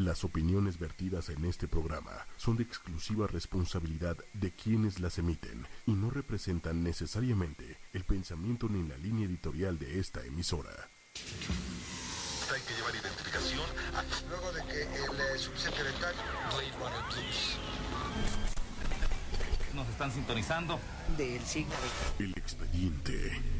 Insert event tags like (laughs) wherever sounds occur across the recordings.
Las opiniones vertidas en este programa son de exclusiva responsabilidad de quienes las emiten y no representan necesariamente el pensamiento ni la línea editorial de esta emisora. Hay que llevar identificación. Luego de que el eh, subsecretario Nos están sintonizando. del signo El expediente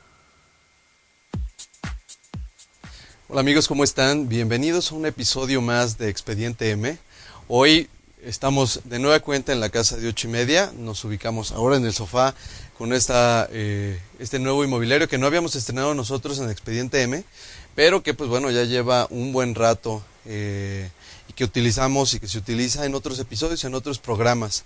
Hola amigos, ¿cómo están? Bienvenidos a un episodio más de Expediente M. Hoy estamos de nueva cuenta en la casa de ocho y media. Nos ubicamos ahora en el sofá con esta, eh, este nuevo inmobiliario que no habíamos estrenado nosotros en Expediente M, pero que pues bueno ya lleva un buen rato eh, y que utilizamos y que se utiliza en otros episodios y en otros programas.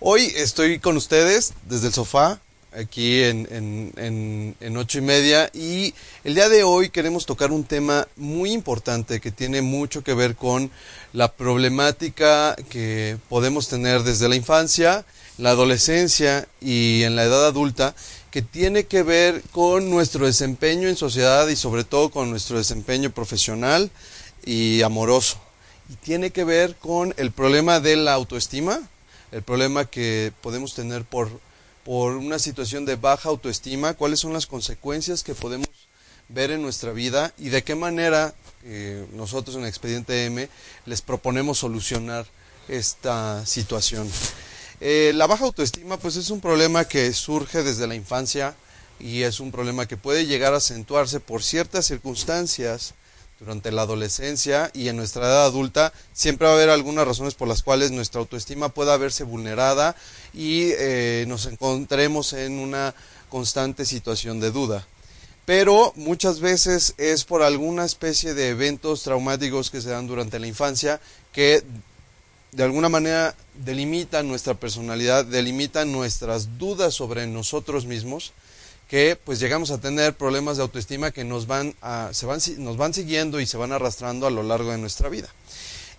Hoy estoy con ustedes desde el sofá aquí en, en, en, ocho y media y el día de hoy queremos tocar un tema muy importante que tiene mucho que ver con la problemática que podemos tener desde la infancia, la adolescencia y en la edad adulta que tiene que ver con nuestro desempeño en sociedad y sobre todo con nuestro desempeño profesional y amoroso. Y tiene que ver con el problema de la autoestima, el problema que podemos tener por por una situación de baja autoestima, cuáles son las consecuencias que podemos ver en nuestra vida y de qué manera eh, nosotros en Expediente M les proponemos solucionar esta situación. Eh, la baja autoestima pues es un problema que surge desde la infancia y es un problema que puede llegar a acentuarse por ciertas circunstancias durante la adolescencia y en nuestra edad adulta, siempre va a haber algunas razones por las cuales nuestra autoestima pueda verse vulnerada y eh, nos encontremos en una constante situación de duda. Pero muchas veces es por alguna especie de eventos traumáticos que se dan durante la infancia que de alguna manera delimitan nuestra personalidad, delimitan nuestras dudas sobre nosotros mismos que pues llegamos a tener problemas de autoestima que nos van, a, se van, nos van siguiendo y se van arrastrando a lo largo de nuestra vida.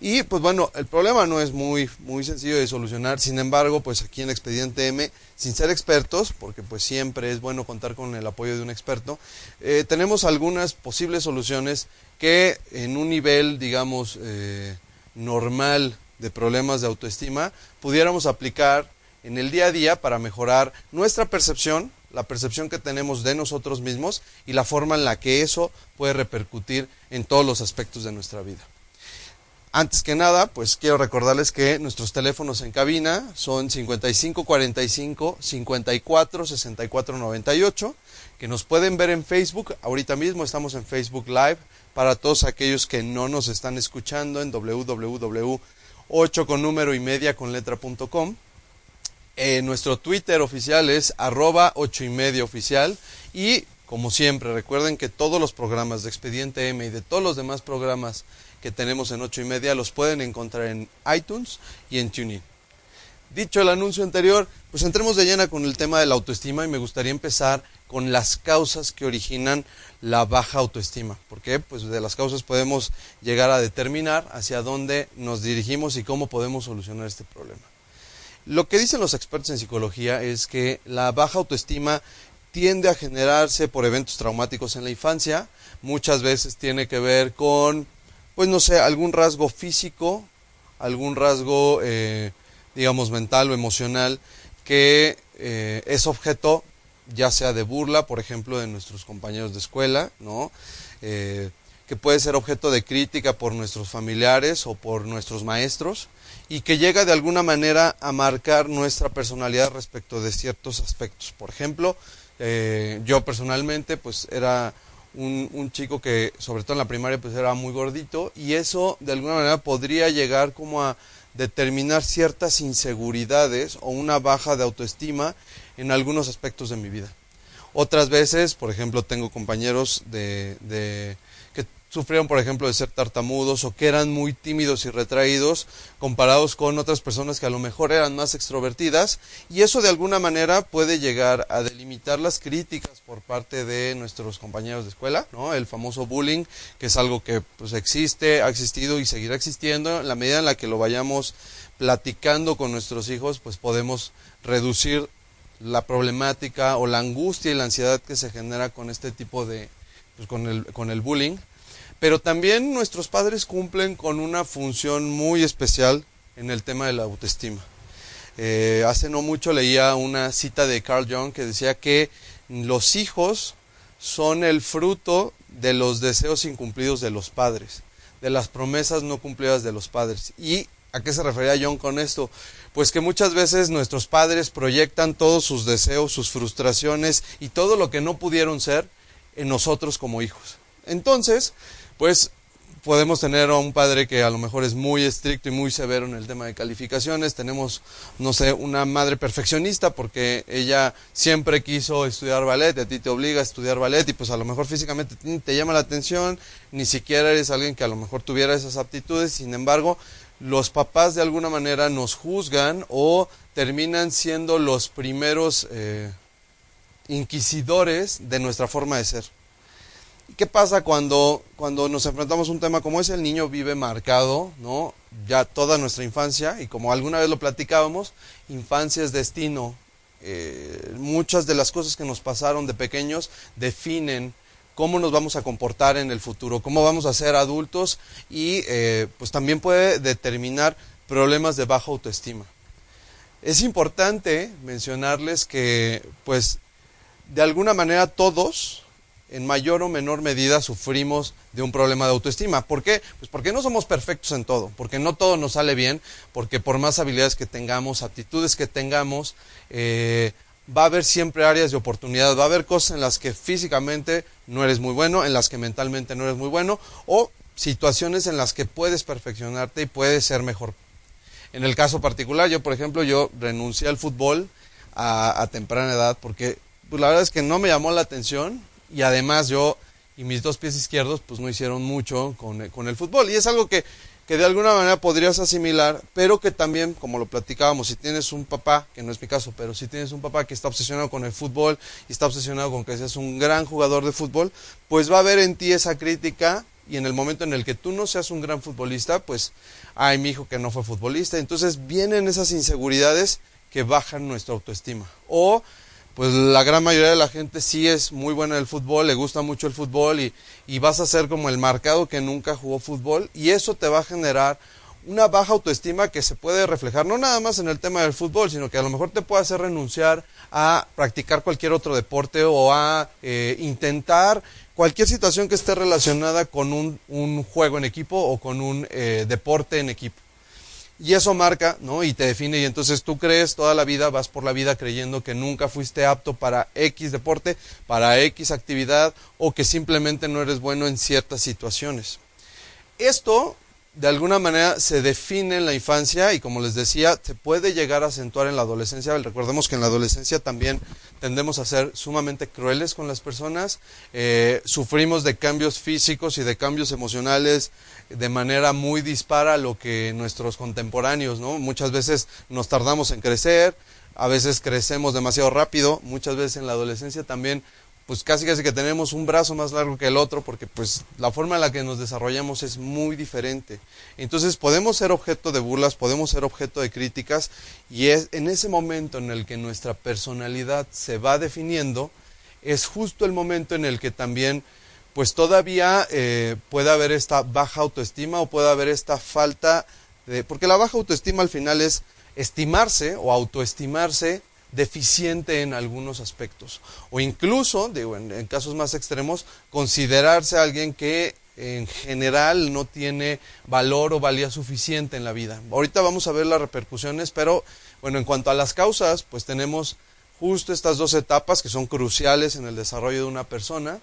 Y pues bueno, el problema no es muy, muy sencillo de solucionar, sin embargo, pues aquí en Expediente M, sin ser expertos, porque pues siempre es bueno contar con el apoyo de un experto, eh, tenemos algunas posibles soluciones que en un nivel, digamos, eh, normal de problemas de autoestima, pudiéramos aplicar en el día a día para mejorar nuestra percepción, la percepción que tenemos de nosotros mismos y la forma en la que eso puede repercutir en todos los aspectos de nuestra vida. Antes que nada, pues quiero recordarles que nuestros teléfonos en cabina son 5545 54 64 98, que nos pueden ver en Facebook. Ahorita mismo estamos en Facebook Live para todos aquellos que no nos están escuchando en www8 con número y media con letra.com. Nuestro Twitter oficial es arroba 8 y media oficial y como siempre recuerden que todos los programas de Expediente M y de todos los demás programas que tenemos en 8 y media los pueden encontrar en iTunes y en TuneIn. Dicho el anuncio anterior, pues entremos de llena con el tema de la autoestima y me gustaría empezar con las causas que originan la baja autoestima, porque pues de las causas podemos llegar a determinar hacia dónde nos dirigimos y cómo podemos solucionar este problema. Lo que dicen los expertos en psicología es que la baja autoestima tiende a generarse por eventos traumáticos en la infancia, muchas veces tiene que ver con, pues no sé, algún rasgo físico, algún rasgo, eh, digamos, mental o emocional, que eh, es objeto ya sea de burla, por ejemplo, de nuestros compañeros de escuela, ¿no? Eh, que puede ser objeto de crítica por nuestros familiares o por nuestros maestros y que llega de alguna manera a marcar nuestra personalidad respecto de ciertos aspectos. Por ejemplo, eh, yo personalmente pues era un, chico que sobre todo en la primaria pues era muy gordito y eso de alguna manera podría llegar como a determinar ciertas inseguridades o una baja de autoestima en algunos aspectos de mi vida. Otras veces, por ejemplo, tengo compañeros de, de que sufrieron, por ejemplo, de ser tartamudos o que eran muy tímidos y retraídos comparados con otras personas que a lo mejor eran más extrovertidas y eso de alguna manera puede llegar a delimitar las críticas por parte de nuestros compañeros de escuela, ¿no? El famoso bullying, que es algo que pues existe, ha existido y seguirá existiendo en la medida en la que lo vayamos platicando con nuestros hijos, pues podemos reducir la problemática o la angustia y la ansiedad que se genera con este tipo de pues, con el con el bullying pero también nuestros padres cumplen con una función muy especial en el tema de la autoestima. Eh, hace no mucho leía una cita de Carl Jung que decía que los hijos son el fruto de los deseos incumplidos de los padres, de las promesas no cumplidas de los padres. ¿Y a qué se refería Jung con esto? Pues que muchas veces nuestros padres proyectan todos sus deseos, sus frustraciones y todo lo que no pudieron ser en nosotros como hijos. Entonces, pues podemos tener a un padre que a lo mejor es muy estricto y muy severo en el tema de calificaciones. Tenemos, no sé, una madre perfeccionista porque ella siempre quiso estudiar ballet a ti te obliga a estudiar ballet y pues a lo mejor físicamente te llama la atención, ni siquiera eres alguien que a lo mejor tuviera esas aptitudes. Sin embargo, los papás de alguna manera nos juzgan o terminan siendo los primeros eh, inquisidores de nuestra forma de ser. ¿Qué pasa cuando, cuando nos enfrentamos a un tema como ese? El niño vive marcado, ¿no? Ya toda nuestra infancia, y como alguna vez lo platicábamos, infancia es destino. Eh, muchas de las cosas que nos pasaron de pequeños definen cómo nos vamos a comportar en el futuro, cómo vamos a ser adultos y eh, pues también puede determinar problemas de baja autoestima. Es importante mencionarles que pues de alguna manera todos en mayor o menor medida sufrimos de un problema de autoestima. ¿Por qué? Pues porque no somos perfectos en todo, porque no todo nos sale bien, porque por más habilidades que tengamos, aptitudes que tengamos, eh, va a haber siempre áreas de oportunidad, va a haber cosas en las que físicamente no eres muy bueno, en las que mentalmente no eres muy bueno, o situaciones en las que puedes perfeccionarte y puedes ser mejor. En el caso particular, yo por ejemplo, yo renuncié al fútbol a, a temprana edad porque pues, la verdad es que no me llamó la atención, y además yo y mis dos pies izquierdos pues no hicieron mucho con, con el fútbol. Y es algo que, que, de alguna manera podrías asimilar, pero que también, como lo platicábamos, si tienes un papá, que no es mi caso, pero si tienes un papá que está obsesionado con el fútbol y está obsesionado con que seas un gran jugador de fútbol, pues va a haber en ti esa crítica y en el momento en el que tú no seas un gran futbolista, pues, ay, mi hijo que no fue futbolista. Entonces vienen esas inseguridades que bajan nuestra autoestima. O pues la gran mayoría de la gente sí es muy buena en el fútbol, le gusta mucho el fútbol y, y, vas a ser como el marcado que nunca jugó fútbol y eso te va a generar una baja autoestima que se puede reflejar no nada más en el tema del fútbol, sino que a lo mejor te puede hacer renunciar a practicar cualquier otro deporte o a eh, intentar cualquier situación que esté relacionada con un, un, juego en equipo o con un eh, deporte en equipo. Y eso marca, ¿no? Y te define y entonces tú crees toda la vida, vas por la vida creyendo que nunca fuiste apto para X deporte, para X actividad o que simplemente no eres bueno en ciertas situaciones. Esto de alguna manera se define en la infancia y como les decía, se puede llegar a acentuar en la adolescencia. Recordemos que en la adolescencia también tendemos a ser sumamente crueles con las personas, eh, sufrimos de cambios físicos y de cambios emocionales de manera muy dispara a lo que nuestros contemporáneos, ¿no? Muchas veces nos tardamos en crecer, a veces crecemos demasiado rápido, muchas veces en la adolescencia también pues casi casi que tenemos un brazo más largo que el otro porque pues la forma en la que nos desarrollamos es muy diferente. Entonces podemos ser objeto de burlas, podemos ser objeto de críticas y es en ese momento en el que nuestra personalidad se va definiendo, es justo el momento en el que también pues todavía eh, puede haber esta baja autoestima o puede haber esta falta de... Porque la baja autoestima al final es estimarse o autoestimarse deficiente en algunos aspectos. O incluso, digo, en, casos más extremos, considerarse alguien que en general no tiene valor o valía suficiente en la vida. Ahorita vamos a ver las repercusiones, pero bueno, en cuanto a las causas, pues tenemos justo estas dos etapas que son cruciales en el desarrollo de una persona,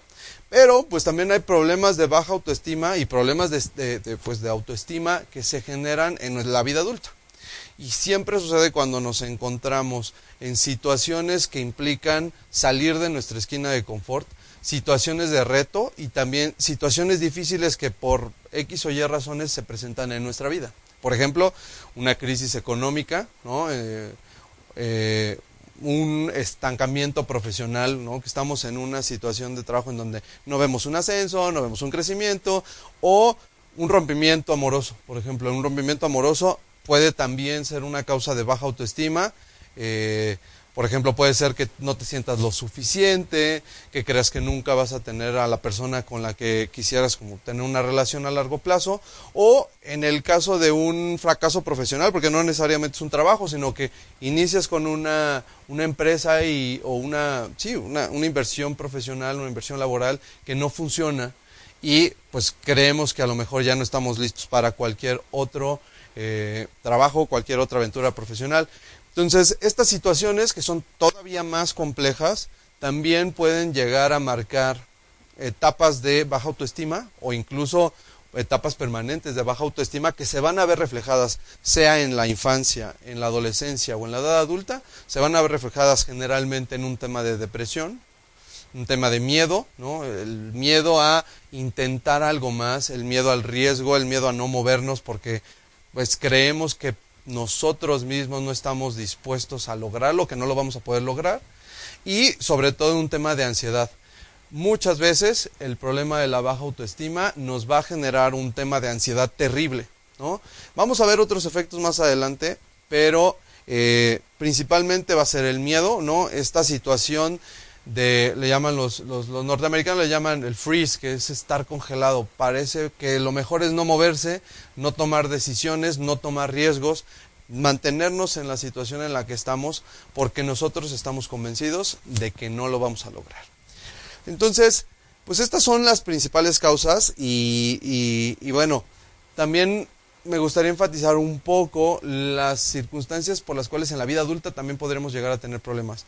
pero pues también hay problemas de baja autoestima y problemas de, pues, de autoestima que se generan en la vida adulta. Y siempre sucede cuando nos encontramos en situaciones que implican salir de nuestra esquina de confort, situaciones de reto y también situaciones difíciles que por X o Y razones se presentan en nuestra vida. Por ejemplo, una crisis económica, ¿no? Eh, eh, un estancamiento profesional, ¿no? que estamos en una situación de trabajo en donde no vemos un ascenso, no vemos un crecimiento, o un rompimiento amoroso. Por ejemplo, un rompimiento amoroso puede también ser una causa de baja autoestima. Eh, por ejemplo, puede ser que no te sientas lo suficiente, que creas que nunca vas a tener a la persona con la que quisieras como tener una relación a largo plazo, o en el caso de un fracaso profesional, porque no necesariamente es un trabajo, sino que inicias con una, una empresa y, o una, sí, una, una inversión profesional, una inversión laboral que no funciona y pues creemos que a lo mejor ya no estamos listos para cualquier otro eh, trabajo, cualquier otra aventura profesional. Entonces, estas situaciones que son todavía más complejas, también pueden llegar a marcar etapas de baja autoestima o incluso etapas permanentes de baja autoestima que se van a ver reflejadas, sea en la infancia, en la adolescencia o en la edad adulta, se van a ver reflejadas generalmente en un tema de depresión, un tema de miedo, ¿no? El miedo a intentar algo más, el miedo al riesgo, el miedo a no movernos porque pues creemos que nosotros mismos no estamos dispuestos a lograrlo, que no lo vamos a poder lograr, y sobre todo un tema de ansiedad. Muchas veces el problema de la baja autoestima nos va a generar un tema de ansiedad terrible. ¿no? Vamos a ver otros efectos más adelante, pero eh, principalmente va a ser el miedo, ¿no? esta situación de, le llaman los, los, los, norteamericanos le llaman el freeze, que es estar congelado. Parece que lo mejor es no moverse, no tomar decisiones, no tomar riesgos, mantenernos en la situación en la que estamos, porque nosotros estamos convencidos de que no lo vamos a lograr. Entonces, pues estas son las principales causas y, y, y bueno, también me gustaría enfatizar un poco las circunstancias por las cuales en la vida adulta también podremos llegar a tener problemas.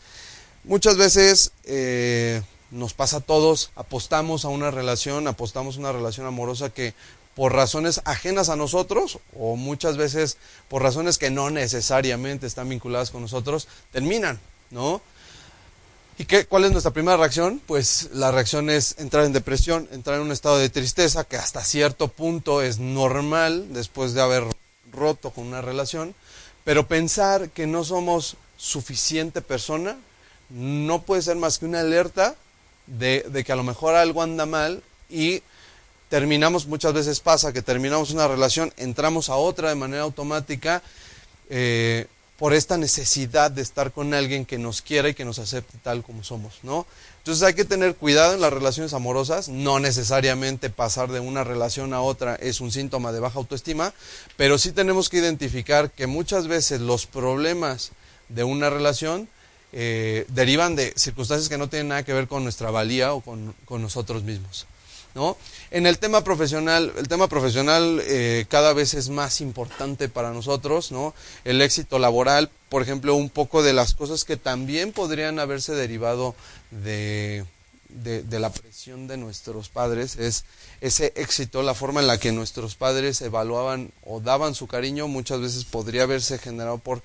Muchas veces eh, nos pasa a todos, apostamos a una relación, apostamos a una relación amorosa que por razones ajenas a nosotros o muchas veces por razones que no necesariamente están vinculadas con nosotros, terminan, ¿no? ¿Y qué, cuál es nuestra primera reacción? Pues la reacción es entrar en depresión, entrar en un estado de tristeza que hasta cierto punto es normal después de haber roto con una relación, pero pensar que no somos suficiente persona no puede ser más que una alerta de, que a lo mejor algo anda mal y terminamos, muchas veces pasa que terminamos una relación, entramos a otra de manera automática eh, por esta necesidad de estar con alguien que nos quiera y que nos acepte tal como somos, ¿no? Entonces hay que tener cuidado en las relaciones amorosas, no necesariamente pasar de una relación a otra es un síntoma de baja autoestima, pero sí tenemos que identificar que muchas veces los problemas de una relación eh, derivan de circunstancias que no tienen nada que ver con nuestra valía o con, nosotros mismos. ¿no? En el tema profesional, el tema profesional eh, cada vez es más importante para nosotros, ¿no? El éxito laboral, por ejemplo, un poco de las cosas que también podrían haberse derivado de, de, de, la presión de nuestros padres es ese éxito, la forma en la que nuestros padres evaluaban o daban su cariño, muchas veces podría haberse generado por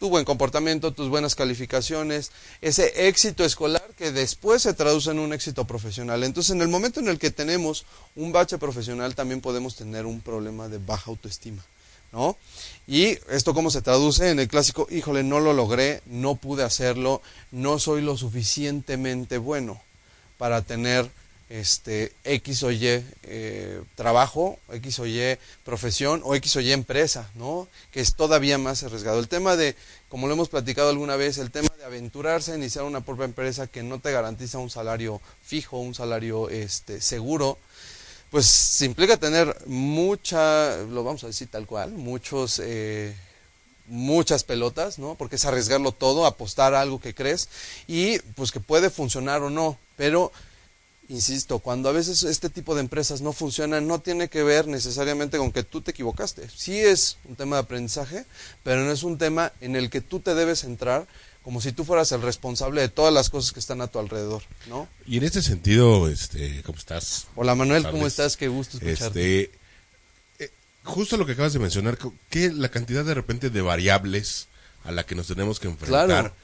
tu buen comportamiento, tus buenas calificaciones, ese éxito escolar que después se traduce en un éxito profesional. Entonces, en el momento en el que tenemos un bache profesional, también podemos tener un problema de baja autoestima, ¿no? Y esto cómo se traduce en el clásico, híjole, no lo logré, no pude hacerlo, no soy lo suficientemente bueno para tener este X o Y eh, trabajo, X o Y profesión o X o Y empresa, ¿no? Que es todavía más arriesgado. El tema de, como lo hemos platicado alguna vez, el tema de aventurarse a iniciar una propia empresa que no te garantiza un salario fijo, un salario este, seguro, pues implica tener mucha, lo vamos a decir tal cual, muchos... Eh, muchas pelotas, ¿no? Porque es arriesgarlo todo, apostar a algo que crees y pues que puede funcionar o no, pero insisto, cuando a veces este tipo de empresas no funcionan, no tiene que ver necesariamente con que tú te equivocaste. Sí es un tema de aprendizaje, pero no es un tema en el que tú te debes entrar como si tú fueras el responsable de todas las cosas que están a tu alrededor, ¿no? Y en este sentido, este, ¿cómo estás? Hola Manuel, ¿cómo estás? Qué gusto escucharte. Este, eh, justo lo que acabas de mencionar, que la cantidad de repente de variables a la que nos tenemos que enfrentar Claro.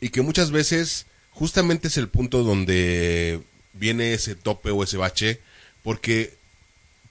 y que muchas veces justamente es el punto donde viene ese tope o ese bache, porque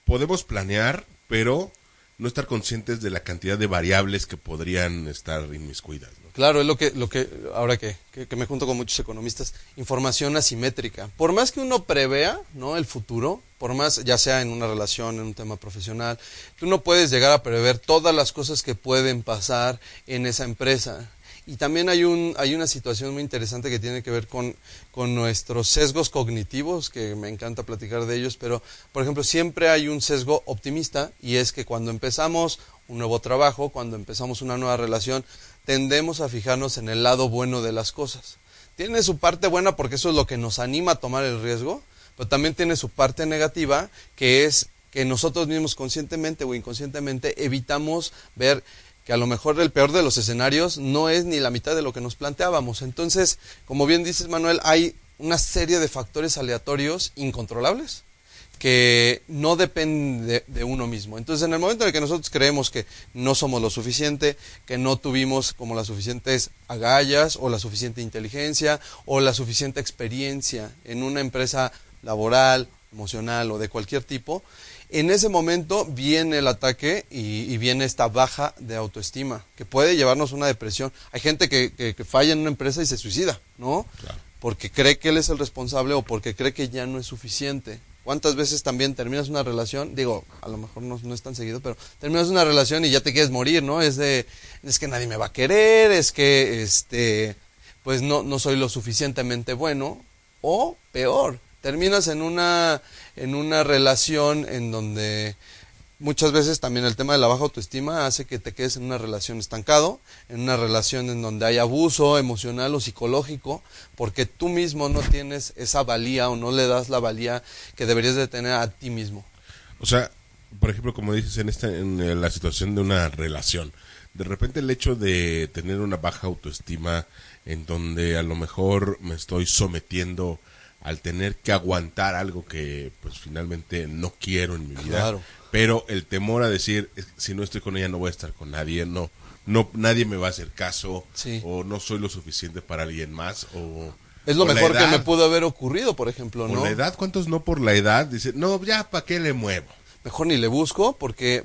podemos planear, pero no estar conscientes de la cantidad de variables que podrían estar inmiscuidas. ¿no? Claro, es lo que, lo que ahora que, que, me junto con muchos economistas, información asimétrica. Por más que uno prevea ¿no? el futuro, por más, ya sea en una relación, en un tema profesional, tú no puedes llegar a prever todas las cosas que pueden pasar en esa empresa. Y también hay, un, hay una situación muy interesante que tiene que ver con, con nuestros sesgos cognitivos, que me encanta platicar de ellos, pero, por ejemplo, siempre hay un sesgo optimista y es que cuando empezamos un nuevo trabajo, cuando empezamos una nueva relación, tendemos a fijarnos en el lado bueno de las cosas. Tiene su parte buena porque eso es lo que nos anima a tomar el riesgo, pero también tiene su parte negativa, que es que nosotros mismos conscientemente o inconscientemente evitamos ver que a lo mejor el peor de los escenarios no es ni la mitad de lo que nos planteábamos. Entonces, como bien dices Manuel, hay una serie de factores aleatorios incontrolables que no dependen de, uno mismo. Entonces, en el momento en el que nosotros creemos que no somos lo suficiente, que no tuvimos como las suficientes agallas o la suficiente inteligencia o la suficiente experiencia en una empresa laboral, emocional o de cualquier tipo, en ese momento viene el ataque y, y, viene esta baja de autoestima, que puede llevarnos a una depresión. Hay gente que, que, que, falla en una empresa y se suicida, ¿no? Claro. Porque cree que él es el responsable o porque cree que ya no es suficiente. ¿Cuántas veces también terminas una relación? Digo, a lo mejor no, no, es tan seguido, pero terminas una relación y ya te quieres morir, ¿no? Es de, es que nadie me va a querer, es que, este, pues no, no soy lo suficientemente bueno, o peor, terminas en una, en una relación en donde muchas veces también el tema de la baja autoestima hace que te quedes en una relación estancado, en una relación en donde hay abuso emocional o psicológico, porque tú mismo no tienes esa valía o no le das la valía que deberías de tener a ti mismo. O sea, por ejemplo, como dices en esta en la situación de una relación, de repente el hecho de tener una baja autoestima en donde a lo mejor me estoy sometiendo al tener que aguantar algo que pues finalmente no quiero en mi vida. Claro. Pero el temor a decir, si no estoy con ella no voy a estar con nadie, no, no nadie me va a hacer caso, sí. o no soy lo suficiente para alguien más, o... Es lo mejor edad, que me pudo haber ocurrido, por ejemplo, ¿no? Por la edad, ¿cuántos no por la edad? Dice, no, ya, ¿para qué le muevo? Mejor ni le busco, porque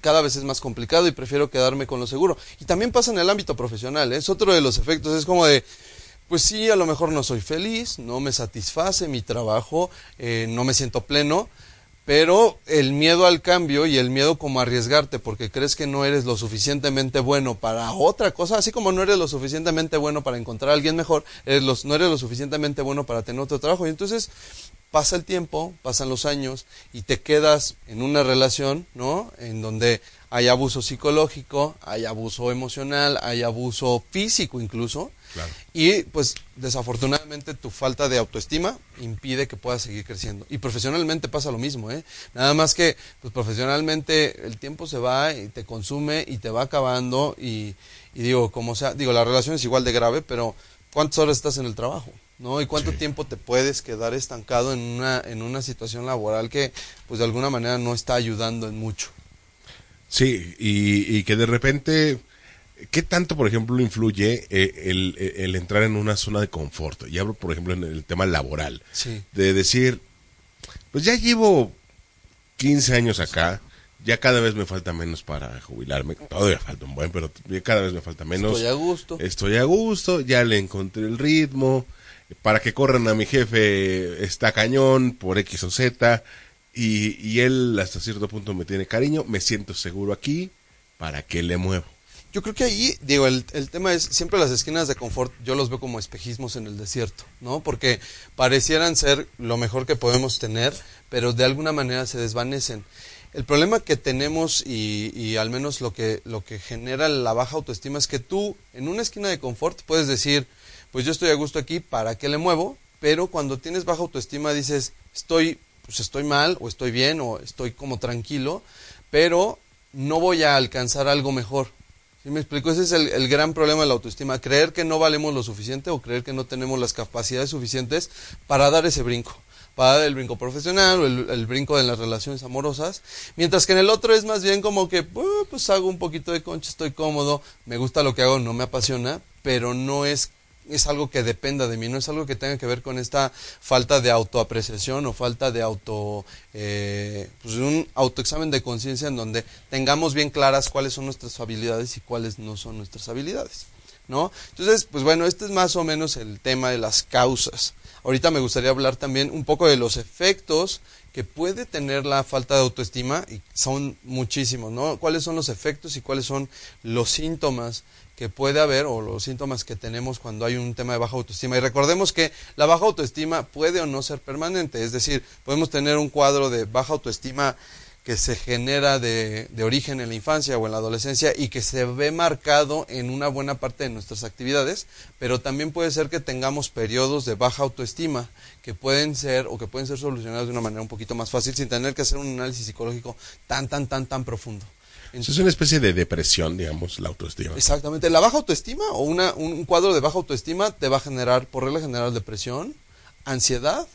cada vez es más complicado y prefiero quedarme con lo seguro. Y también pasa en el ámbito profesional, ¿eh? es otro de los efectos, es como de, pues sí, a lo mejor no soy feliz, no me satisface mi trabajo, eh, no me siento pleno, pero el miedo al cambio y el miedo como a arriesgarte porque crees que no eres lo suficientemente bueno para otra cosa, así como no eres lo suficientemente bueno para encontrar a alguien mejor, eres los, no eres lo suficientemente bueno para tener otro trabajo. Y entonces pasa el tiempo, pasan los años y te quedas en una relación, ¿no? En donde hay abuso psicológico, hay abuso emocional, hay abuso físico incluso. Claro. Y pues desafortunadamente tu falta de autoestima impide que puedas seguir creciendo. Y profesionalmente pasa lo mismo, ¿eh? Nada más que pues profesionalmente el tiempo se va y te consume y te va acabando y, y digo, como sea, digo, la relación es igual de grave, pero ¿cuántas horas estás en el trabajo? ¿no? Y cuánto sí. tiempo te puedes quedar estancado en una, en una situación laboral que, pues de alguna manera no está ayudando en mucho. Sí, y, y que de repente, ¿qué tanto, por ejemplo, influye eh, el, el, entrar en una zona de confort? Y hablo, por ejemplo, en el tema laboral. Sí. De decir, pues ya llevo 15 años acá, ya cada vez me falta menos para jubilarme. Todavía falta un buen, pero cada vez me falta menos. Estoy a gusto. Estoy a gusto, ya le encontré el ritmo. Para que corran a mi jefe está cañón por X o Z. Y, y él hasta cierto punto me tiene cariño. Me siento seguro aquí. ¿Para qué le muevo? Yo creo que ahí, digo, el, el, tema es, siempre las esquinas de confort yo los veo como espejismos en el desierto, ¿no? Porque parecieran ser lo mejor que podemos tener, pero de alguna manera se desvanecen. El problema que tenemos y, y, al menos lo que, lo que genera la baja autoestima es que tú en una esquina de confort puedes decir, pues yo estoy a gusto aquí, ¿para qué le muevo? Pero cuando tienes baja autoestima dices, estoy, pues estoy mal o estoy bien o estoy como tranquilo, pero no voy a alcanzar algo mejor. ¿Sí me explico? Ese es el, el, gran problema de la autoestima, creer que no valemos lo suficiente o creer que no tenemos las capacidades suficientes para dar ese brinco para dar el brinco profesional o el, el, brinco de las relaciones amorosas, mientras que en el otro es más bien como que pues hago un poquito de concha, estoy cómodo, me gusta lo que hago, no me apasiona, pero no es es algo que dependa de mí, no es algo que tenga que ver con esta falta de autoapreciación o falta de auto, eh, pues un autoexamen de conciencia en donde tengamos bien claras cuáles son nuestras habilidades y cuáles no son nuestras habilidades, ¿no? Entonces, pues bueno, este es más o menos el tema de las causas. Ahorita me gustaría hablar también un poco de los efectos que puede tener la falta de autoestima y son muchísimos, ¿no? ¿Cuáles son los efectos y cuáles son los síntomas que puede haber o los síntomas que tenemos cuando hay un tema de baja autoestima. Y recordemos que la baja autoestima puede o no ser permanente, es decir, podemos tener un cuadro de baja autoestima que se genera de, de, origen en la infancia o en la adolescencia y que se ve marcado en una buena parte de nuestras actividades, pero también puede ser que tengamos periodos de baja autoestima que pueden ser o que pueden ser solucionados de una manera un poquito más fácil sin tener que hacer un análisis psicológico tan, tan, tan, tan profundo. Es una especie de depresión, digamos, la autoestima. Exactamente. La baja autoestima o una, un cuadro de baja autoestima te va a generar, por regla general, depresión, ansiedad,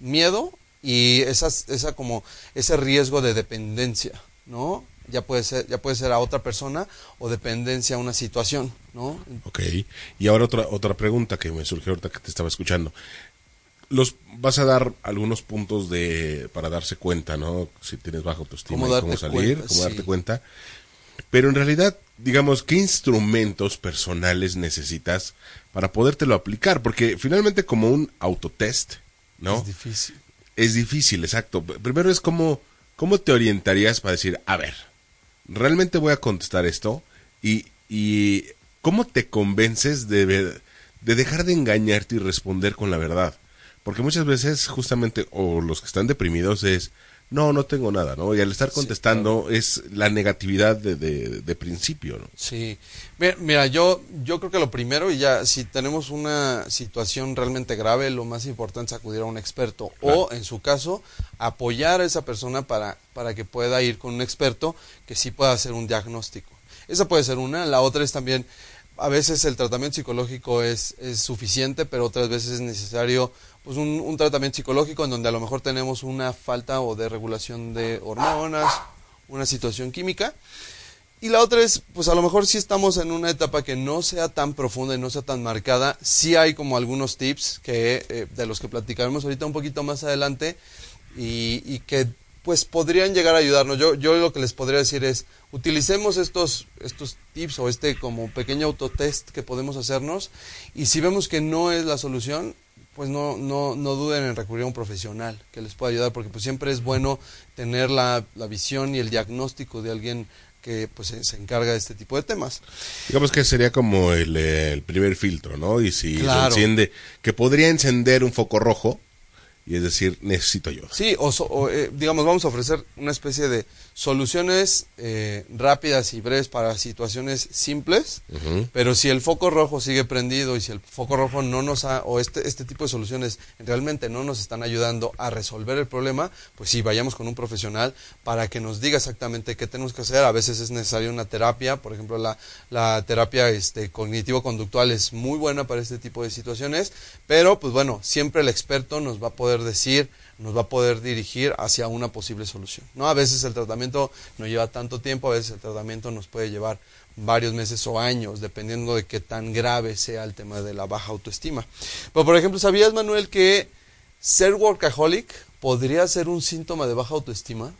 miedo y esas, esa como ese riesgo de dependencia, ¿no? Ya puede ser, ya puede ser a otra persona o dependencia a una situación, ¿no? Ok. Y ahora otra, otra pregunta que me surgió ahorita que te estaba escuchando. Los vas a dar algunos puntos de para darse cuenta, ¿no? Si tienes baja autoestima, ¿Cómo, y cómo salir, cuenta? cómo Sí. darte cuenta. Pero en realidad, digamos, ¿qué instrumentos personales necesitas para podértelo aplicar? Porque finalmente como un autotest, ¿no? Es difícil. Es difícil, exacto. Primero es como, ¿cómo te orientarías para decir, a ver, realmente voy a contestar esto? Y, y ¿cómo te convences de, ver- de dejar de engañarte y responder con la verdad? Porque muchas veces justamente, o los que están deprimidos es, no, no tengo nada, ¿no? Y al estar contestando es la negatividad de, de, de principio, ¿no? Sí. Mira, mira, yo, yo creo que lo primero, y ya, si tenemos una situación realmente grave, lo más importante es acudir a un experto. O, en su caso, apoyar a esa persona para, para que pueda ir con un experto que sí pueda hacer un diagnóstico. Esa puede ser una. La otra es también, a veces el tratamiento psicológico es, es suficiente, pero otras veces es necesario pues un, un tratamiento psicológico en donde a lo mejor tenemos una falta o de regulación de hormonas, una situación química. Y la otra es, pues a lo mejor si estamos en una etapa que no sea tan profunda y no sea tan marcada, sí hay como algunos tips que eh, de los que platicaremos ahorita un poquito más adelante y, y que pues podrían llegar a ayudarnos. Yo, yo lo que les podría decir es, utilicemos estos, estos tips o este como pequeño autotest que podemos hacernos y si vemos que no es la solución, pues no, no, no duden en recurrir a un profesional que les pueda ayudar, porque pues siempre es bueno tener la, la visión y el diagnóstico de alguien que pues se, encarga de este tipo de temas. Digamos que sería como el, eh, el primer filtro, ¿no? Y si Claro. se enciende, que podría encender un foco rojo, y es decir, necesito ayuda. Sí, o, so- o, eh, digamos, vamos a ofrecer una especie de soluciones eh, rápidas y breves para situaciones simples, pero si el foco rojo sigue prendido y si el foco rojo no nos ha, o este, este tipo de soluciones realmente no nos están ayudando a resolver el problema, pues sí, vayamos con un profesional para que nos diga exactamente qué tenemos que hacer. A veces es necesaria una terapia, por ejemplo, la, la terapia este, cognitivo-conductual es muy buena para este tipo de situaciones, pero pues bueno, siempre el experto nos va a poder decir, nos va a poder dirigir hacia una posible solución. ¿no? A veces el tratamiento no lleva tanto tiempo, a veces el tratamiento nos puede llevar varios meses o años, dependiendo de qué tan grave sea el tema de la baja autoestima. Pero, por ejemplo, ¿sabías, Manuel, que ser workaholic podría ser un síntoma de baja autoestima?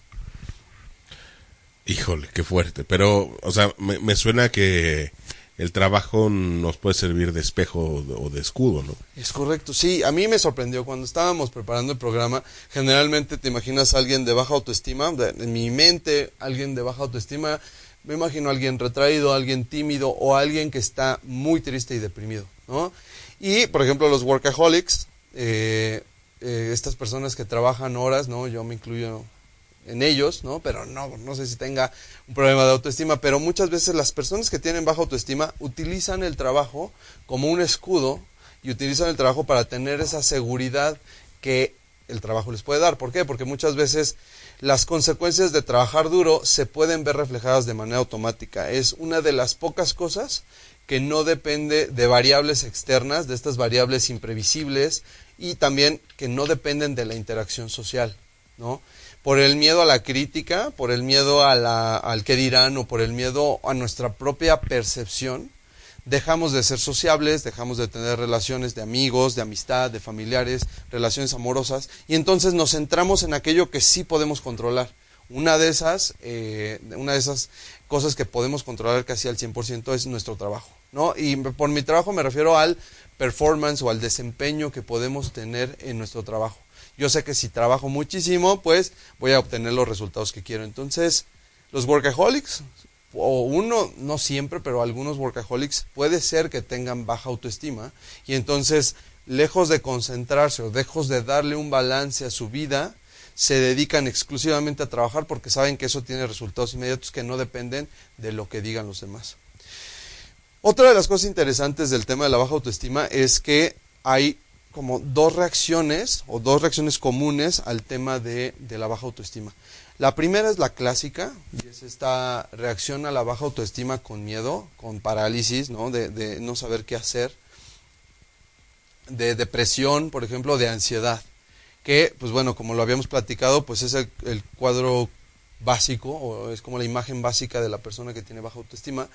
Híjole, qué fuerte. Pero, o sea, me, me suena que el trabajo nos puede servir de espejo o de- escudo, ¿no? Es correcto, sí, a mí me sorprendió cuando estábamos preparando el programa, generalmente te imaginas a alguien de baja autoestima, en mi mente alguien de baja autoestima, me imagino a alguien retraído, alguien tímido o alguien que está muy triste y deprimido, ¿no? Y, por ejemplo, los workaholics, eh, eh, estas personas que trabajan horas, ¿no? Yo me incluyo en ellos, ¿no? Pero no, no sé si tenga un problema de autoestima, pero muchas veces las personas que tienen baja autoestima utilizan el trabajo como un escudo y utilizan el trabajo para tener esa seguridad que el trabajo les puede dar. ¿Por qué? Porque muchas veces las consecuencias de trabajar duro se pueden ver reflejadas de manera automática. Es una de las pocas cosas que no depende de variables externas, de estas variables imprevisibles y también que no dependen de la interacción social, ¿no? Por el miedo a la crítica, por el miedo a la, al que dirán o por el miedo a nuestra propia percepción dejamos de ser sociables, dejamos de tener relaciones de amigos, de amistad, de familiares, relaciones amorosas, y entonces nos centramos en aquello que sí podemos controlar. Una de esas, eh, una de esas cosas que podemos controlar casi al 100% es nuestro trabajo. ¿no? Y por mi trabajo me refiero al performance o al desempeño que podemos tener en nuestro trabajo. Yo sé que si trabajo muchísimo, pues voy a obtener los resultados que quiero. Entonces, los workaholics, o uno, no siempre, pero algunos workaholics, puede ser que tengan baja autoestima y entonces, lejos de concentrarse o lejos de darle un balance a su vida, se dedican exclusivamente a trabajar porque saben que eso tiene resultados inmediatos que no dependen de lo que digan los demás. Otra de las cosas interesantes del tema de la baja autoestima es que hay como dos reacciones o dos reacciones comunes al tema de, la baja autoestima. La primera es la clásica, y es esta reacción a la baja autoestima con miedo, con parálisis, ¿no? De, no saber qué hacer, de depresión, por ejemplo, de ansiedad, que, pues bueno, como lo habíamos platicado, pues es el, el cuadro básico, o es como la imagen básica de la persona que tiene baja autoestima,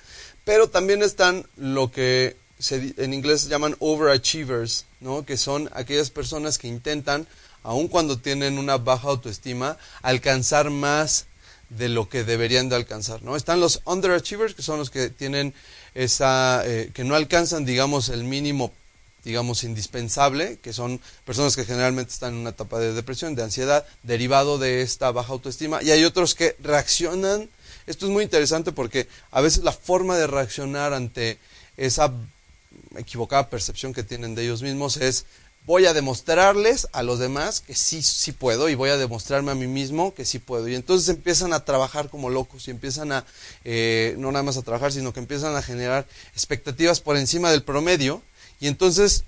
pero también están lo que en inglés se llaman overachievers, ¿no? que son aquellas personas que intentan, aun cuando tienen una baja autoestima, alcanzar más de lo que deberían de alcanzar. ¿no? Están los underachievers, que son los que tienen esa, eh, que no alcanzan, digamos, el mínimo digamos, indispensable, que son personas que generalmente están en una etapa de depresión, de ansiedad, derivado de esta baja autoestima, y hay otros que reaccionan. Esto es muy interesante porque a veces la forma de reaccionar ante esa equivocada percepción que tienen de ellos mismos es voy a demostrarles a los demás que sí, sí puedo y voy a demostrarme a mí mismo que sí puedo. Y entonces empiezan a trabajar como locos y empiezan a, eh, no nada más a trabajar, sino que empiezan a generar expectativas por encima del promedio. Y entonces,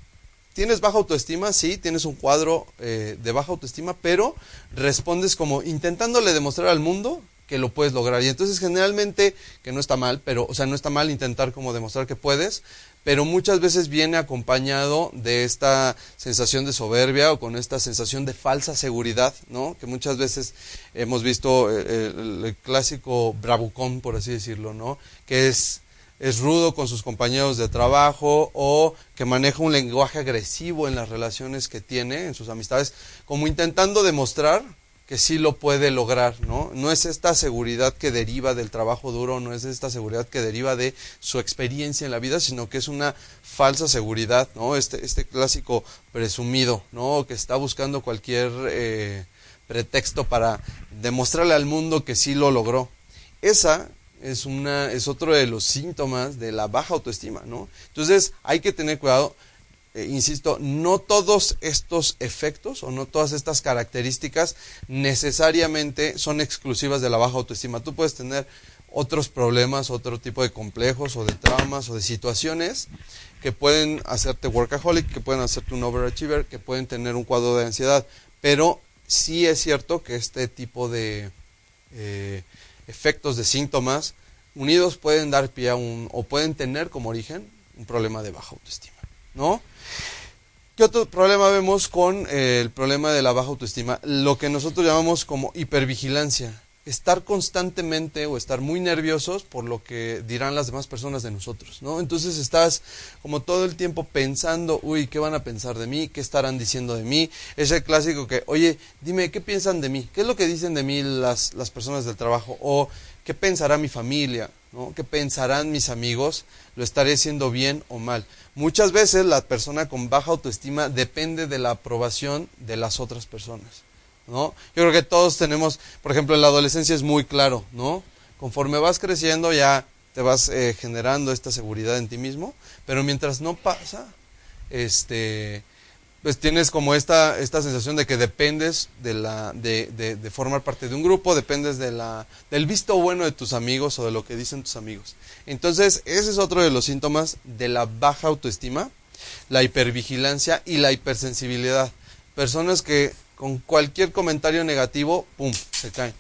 ¿tienes baja autoestima? Sí, tienes un cuadro eh, de baja autoestima, pero respondes como intentándole demostrar al mundo que lo puedes lograr. Y entonces generalmente, que no está mal, pero, o sea, no está mal intentar como demostrar que puedes, pero muchas veces viene acompañado de esta sensación de soberbia o con esta sensación de falsa seguridad, ¿no? Que muchas veces hemos visto eh, el, clásico bravucón, por así decirlo, ¿no? Que es, es rudo con sus compañeros de trabajo o que maneja un lenguaje agresivo en las relaciones que tiene, en sus amistades, como intentando demostrar que sí lo puede lograr, ¿no? No es esta seguridad que deriva del trabajo duro, no es esta seguridad que deriva de su experiencia en la vida, sino que es una falsa seguridad, ¿no? Este, este clásico presumido, ¿no? Que está buscando cualquier eh, pretexto para demostrarle al mundo que sí lo logró. Esa es, una, es otro de los síntomas de la baja autoestima, ¿no? Entonces hay que tener cuidado eh, insisto, no todos estos efectos o no todas estas características necesariamente son exclusivas de la baja autoestima. Tú puedes tener otros problemas, otro tipo de complejos o de traumas o de situaciones que pueden hacerte workaholic, que pueden hacerte un overachiever, que pueden tener un cuadro de ansiedad. Pero sí es cierto que este tipo de eh, efectos, de síntomas, unidos pueden dar pie a un, o pueden tener como origen un problema de baja autoestima. ¿No? ¿Qué otro problema vemos con eh, el problema de la baja autoestima? Lo que nosotros llamamos como hipervigilancia. Estar constantemente o estar muy nerviosos por lo que dirán las demás personas de nosotros, ¿no? Entonces estás como todo el tiempo pensando, uy, ¿qué van a pensar de mí? ¿Qué estarán diciendo de mí? Es el clásico que, oye, dime, ¿qué piensan de mí? ¿Qué es lo que dicen de mí las, las personas del trabajo? O, ¿qué pensará mi familia? ¿No? ¿Qué pensarán mis amigos? ¿Lo estaré haciendo bien o mal? Muchas veces la persona con baja autoestima depende de la aprobación de las otras personas, ¿no? Yo creo que todos tenemos, por ejemplo, en la adolescencia es muy claro, ¿no? Conforme vas creciendo ya te vas eh, generando esta seguridad en ti mismo, pero mientras no pasa, este, pues tienes como esta, esta sensación de que dependes de, la, de, de, formar parte de un grupo, dependes de la, del visto bueno de tus amigos o de lo que dicen tus amigos. Entonces, ese es otro de los síntomas de la baja autoestima, la hipervigilancia y la hipersensibilidad. Personas que con cualquier comentario negativo, ¡pum!, se caen.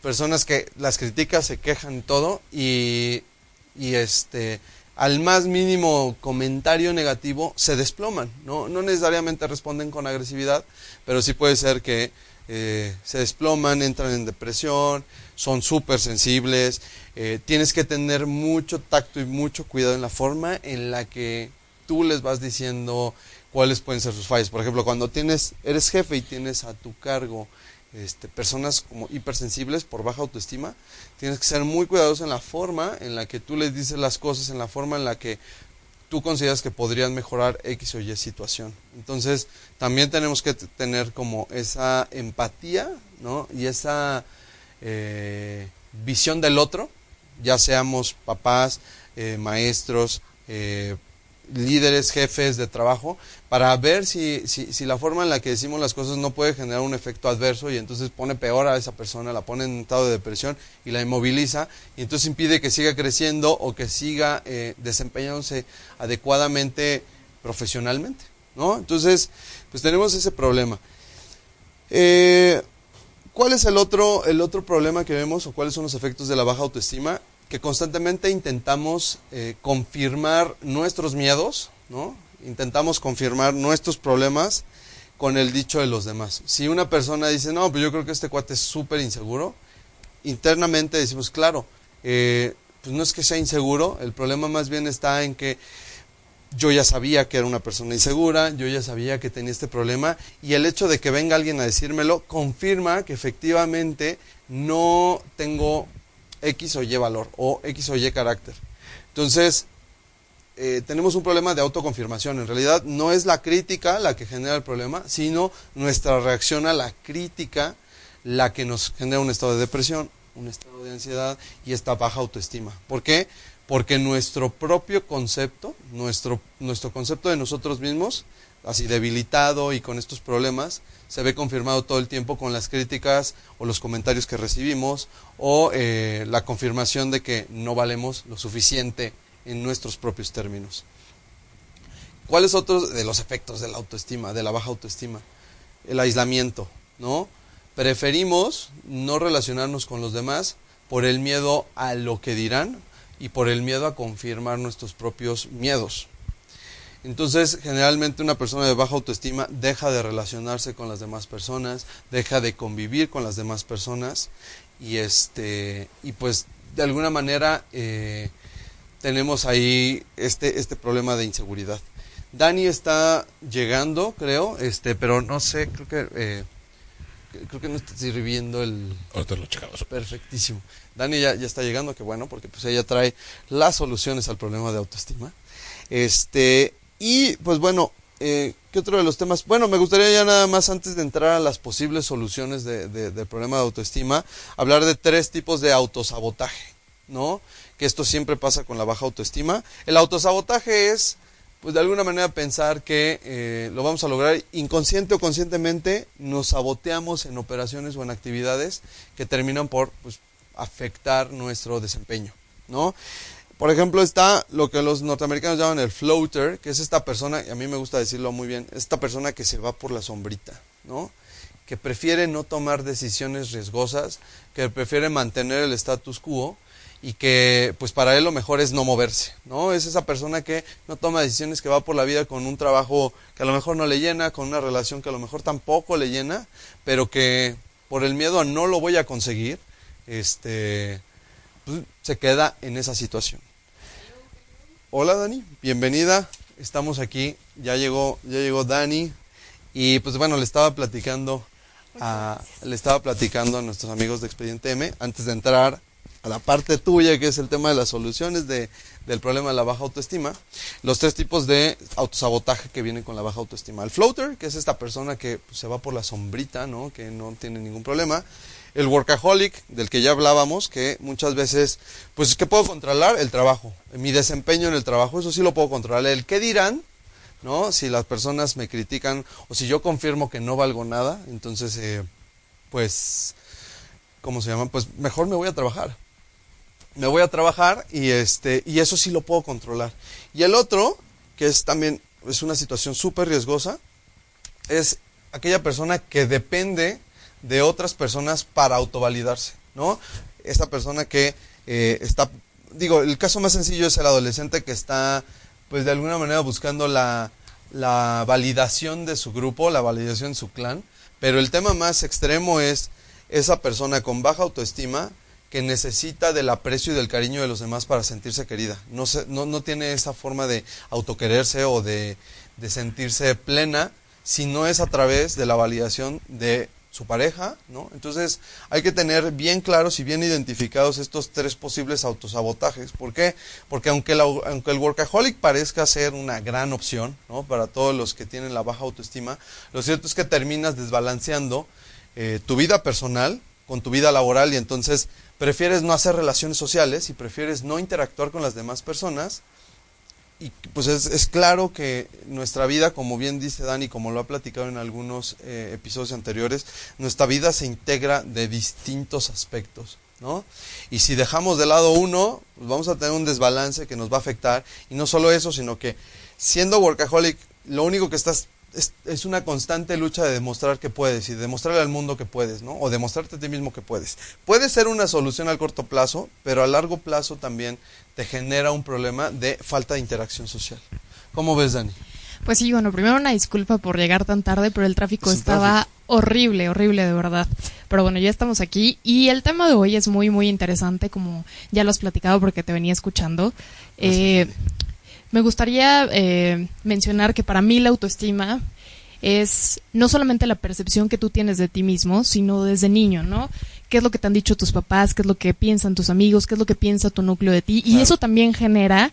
Personas que las criticas, se quejan todo y, y este al más mínimo comentario negativo se desploman. No, no necesariamente responden con agresividad, pero sí puede ser que eh, se desploman, entran en depresión, son súper sensibles. Eh, tienes que tener mucho tacto y mucho cuidado en la forma en la que tú les vas diciendo cuáles pueden ser sus fallas. Por ejemplo, cuando tienes, eres jefe y tienes a tu cargo este, personas como hipersensibles por baja autoestima, tienes que ser muy cuidadoso en la forma en la que tú les dices las cosas, en la forma en la que tú consideras que podrían mejorar X o Y situación. Entonces, también tenemos que tener como esa empatía, ¿no? Y esa eh, visión del otro, ya seamos papás, eh, maestros, eh, líderes, jefes de trabajo, para ver si, si, si, la forma en la que decimos las cosas no puede generar un efecto adverso y entonces pone peor a esa persona, la pone en estado de depresión y la inmoviliza y entonces impide que siga creciendo o que siga eh, desempeñándose adecuadamente profesionalmente. ¿no? Entonces, pues tenemos ese problema. Eh, ¿Cuál es el otro, el otro problema que vemos o cuáles son los efectos de la baja autoestima? Que constantemente intentamos eh, confirmar nuestros miedos, ¿no? Intentamos confirmar nuestros problemas con el dicho de los demás. Si una persona dice, no, pues yo creo que este cuate es súper inseguro, internamente decimos, claro, eh, pues no es que sea inseguro, el problema más bien está en que yo ya sabía que era una persona insegura, yo ya sabía que tenía este problema y el hecho de que venga alguien a decírmelo confirma que efectivamente no tengo X o Y valor o X o Y carácter. Entonces, eh, tenemos un problema de autoconfirmación. En realidad no es la crítica la que genera el problema, sino nuestra reacción a la crítica la que nos genera un estado de depresión, un estado de ansiedad y esta baja autoestima. ¿Por qué? Porque nuestro propio concepto, nuestro, nuestro concepto de nosotros mismos, así debilitado y con estos problemas, se ve confirmado todo el tiempo con las críticas o los comentarios que recibimos o eh, la confirmación de que no valemos lo suficiente en nuestros propios términos. ¿Cuáles otros de los efectos de la autoestima, de la baja autoestima? El aislamiento, ¿no? Preferimos no relacionarnos con los demás por el miedo a lo que dirán y por el miedo a confirmar nuestros propios miedos. Entonces, generalmente una persona de baja autoestima deja de relacionarse con las demás personas, deja de convivir con las demás personas y este y pues de alguna manera eh, tenemos ahí este este problema de inseguridad. Dani está llegando, creo, este, pero no sé, creo que eh, creo que no está sirviendo el. Ahorita lo checamos. Perfectísimo. Dani ya, ya está llegando, que bueno, porque pues ella trae las soluciones al problema de autoestima. Este, y pues bueno, eh, ¿qué otro de los temas? Bueno, me gustaría ya nada más antes de entrar a las posibles soluciones de, del problema de autoestima, hablar de tres tipos de autosabotaje, ¿no? Que esto siempre pasa con la baja autoestima. El autosabotaje es, pues de alguna manera pensar que eh, lo vamos a lograr inconsciente o conscientemente, nos saboteamos en operaciones o en actividades que terminan por pues, afectar nuestro desempeño, ¿no? Por ejemplo, está lo que los norteamericanos llaman el floater, que es esta persona, y a mí me gusta decirlo muy bien, esta persona que se va por la sombrita, ¿no? Que prefiere no tomar decisiones riesgosas, que prefiere mantener el status quo y que pues para él lo mejor es no moverse, ¿no? Es esa persona que no toma decisiones, que va por la vida con un trabajo que a lo mejor no le llena, con una relación que a lo mejor tampoco le llena, pero que por el miedo a no lo voy a conseguir, este pues, se queda en esa situación. Hola Dani, bienvenida. Estamos aquí. Ya llegó, ya llegó Dani y pues bueno le estaba platicando a, le estaba platicando a nuestros amigos de Expediente M antes de entrar a la parte tuya que es el tema de las soluciones de, del problema de la baja autoestima, los tres tipos de autosabotaje que vienen con la baja autoestima. El floater, que es esta persona que pues, se va por la sombrita, ¿no? que no tiene ningún problema el workaholic del que ya hablábamos, que muchas veces, pues que puedo controlar el trabajo, mi desempeño en el trabajo, eso sí lo puedo controlar. El qué dirán, ¿no? Si las personas me critican o si yo confirmo que no valgo nada, entonces, eh, pues, ¿cómo se llama? Pues mejor me voy a trabajar. Me voy a trabajar y este y eso sí lo puedo controlar. Y el otro, que es también es una situación súper riesgosa, es aquella persona que depende de otras personas para autovalidarse, ¿no? Esta persona que eh, está, digo, el caso más sencillo es el adolescente que está, pues de alguna manera buscando la, la validación de su grupo, la validación de su clan, Pero el tema más extremo es esa persona con baja autoestima que necesita del aprecio y del cariño de los demás para sentirse querida. No, se- no, no tiene esa forma de autoquererse o de, de sentirse plena si no es a través de la validación de su pareja, ¿no? Entonces hay que tener bien claros y bien identificados estos tres posibles autosabotajes. ¿Por qué? Porque aunque, la- aunque el workaholic parezca ser una gran opción, ¿no? Para todos los que tienen la baja autoestima, lo cierto es que terminas desbalanceando eh, tu vida personal con tu vida laboral y entonces prefieres no hacer relaciones sociales y prefieres no interactuar con las demás personas y pues es, es claro que nuestra vida, como bien dice Dani, como lo ha platicado en algunos eh, episodios anteriores, nuestra vida se integra de distintos aspectos, ¿no? Y si dejamos de lado uno, pues vamos a tener un desbalance que nos va a afectar. Y no solo eso, sino que siendo workaholic, lo único que estás es, es una constante lucha de demostrar que puedes y demostrarle al mundo que puedes, ¿no? O demostrarte a ti mismo que puedes. Puede ser una solución al corto plazo, pero a largo plazo también te genera un problema de falta de interacción social. ¿Cómo ves, Dani? Pues sí, bueno, primero una disculpa por llegar tan tarde, pero el tráfico Es estaba horrible, horrible de verdad. Pero bueno, ya estamos aquí y el tema de hoy es muy, muy interesante, como ya lo has platicado porque te venía escuchando. Eh, me gustaría eh, mencionar que para mí la autoestima es no solamente la percepción que tú tienes de ti mismo, sino desde niño, ¿no? ¿Qué es lo que te han dicho tus papás? ¿Qué es lo que piensan tus amigos? ¿Qué es lo que piensa tu núcleo de ti? Y Claro. eso también genera,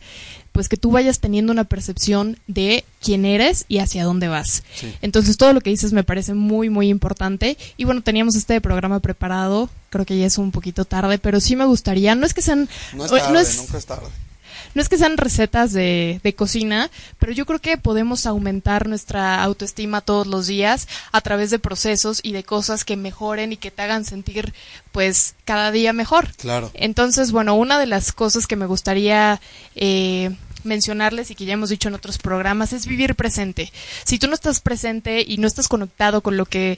pues, que tú vayas teniendo una percepción de quién eres y hacia dónde vas. Sí. Entonces, todo lo que dices me parece muy, muy importante. Y bueno, teníamos este programa preparado. Creo que ya es un poquito tarde, pero sí me gustaría, no es que sean... No es tarde, es- nunca es tarde. No es que sean recetas de, de cocina, pero yo creo que podemos aumentar nuestra autoestima todos los días a través de procesos y de cosas que mejoren y que te hagan sentir pues cada día mejor. Claro. Entonces, bueno, una de las cosas que me gustaría eh, mencionarles y que ya hemos dicho en otros programas es vivir presente. Si tú no estás presente y no estás conectado con lo que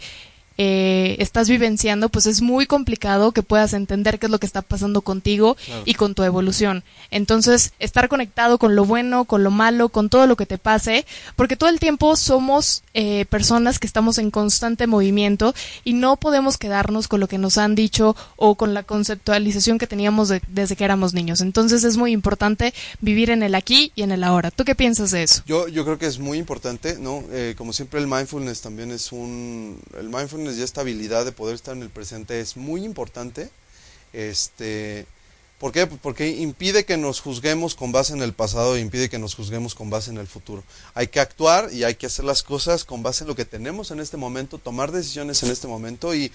eh, estás vivenciando, pues es muy complicado que puedas entender qué es lo que está pasando contigo Claro. y con tu evolución. Entonces, estar conectado con lo bueno, con lo malo, con todo lo que te pase, porque todo el tiempo somos eh, personas que estamos en constante movimiento y no podemos quedarnos con lo que nos han dicho o con la conceptualización que teníamos de- desde que éramos niños. Entonces, es muy importante vivir en el aquí y en el ahora. ¿Tú qué piensas de eso? Yo, yo creo que es muy importante, ¿no? Eh, como siempre el mindfulness también es un... El mindfulness y esta habilidad de poder estar en el presente es muy importante. Este... ¿Por qué? Porque impide que nos juzguemos con base en el pasado e impide que nos juzguemos con base en el futuro. Hay que actuar y hay que hacer las cosas con base en lo que tenemos en este momento, tomar decisiones en este momento y,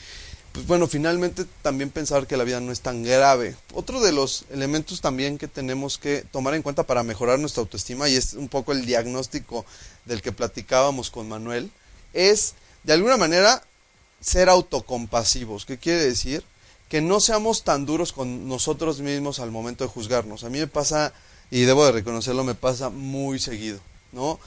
pues bueno, finalmente también pensar que la vida no es tan grave. Otro de los elementos también que tenemos que tomar en cuenta para mejorar nuestra autoestima, y es un poco el diagnóstico del que platicábamos con Manuel, es de alguna manera ser autocompasivos. ¿Qué quiere decir? Que no seamos tan duros con nosotros mismos al momento de juzgarnos. A mí me pasa, y debo de reconocerlo, me pasa muy seguido, ¿no?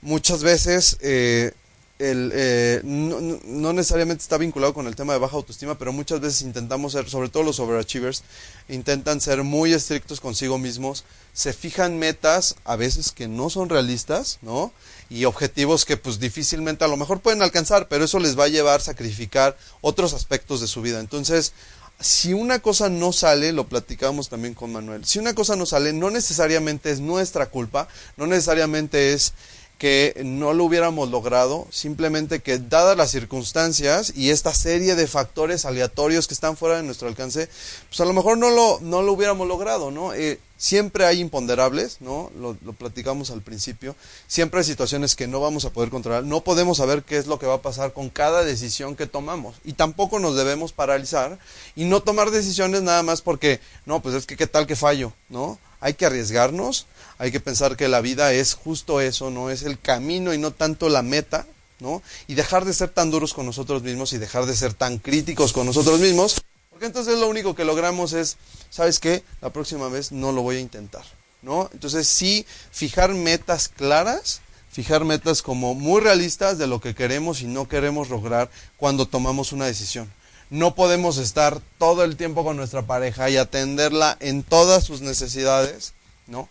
Muchas veces eh, eh, no, no- no necesariamente está vinculado con el tema de baja autoestima, pero muchas veces intentamos ser, sobre todo los overachievers, intentan ser muy estrictos consigo mismos, se fijan metas a veces que no son realistas, ¿no? Y objetivos que pues difícilmente a lo mejor pueden alcanzar, pero eso les va a llevar a sacrificar otros aspectos de su vida. Entonces, si una cosa no sale, lo platicamos también con Manuel, si una cosa no sale, no necesariamente es nuestra culpa, no necesariamente es que no lo hubiéramos logrado, simplemente que dadas las circunstancias y esta serie de factores aleatorios que están fuera de nuestro alcance, pues a lo mejor no lo, no lo hubiéramos logrado, ¿no? Eh, siempre hay imponderables, ¿no? Lo, platicamos al principio, siempre hay situaciones que no vamos a poder controlar, no podemos saber qué es lo que va a pasar con cada decisión que tomamos y tampoco nos debemos paralizar y no tomar decisiones nada más porque, no, pues es que qué tal que fallo, ¿no? Hay que arriesgarnos, hay que pensar que la vida es justo eso, no es el camino y no tanto la meta, ¿no? Y dejar de ser tan duros con nosotros mismos y dejar de ser tan críticos con nosotros mismos, porque entonces lo único que logramos es, ¿sabes qué? La próxima vez no lo voy a intentar, ¿no? Entonces sí, fijar metas claras, fijar metas como muy realistas de lo que queremos y no queremos lograr cuando tomamos una decisión. No podemos estar todo el tiempo con nuestra pareja y atenderla en todas sus necesidades, ¿no?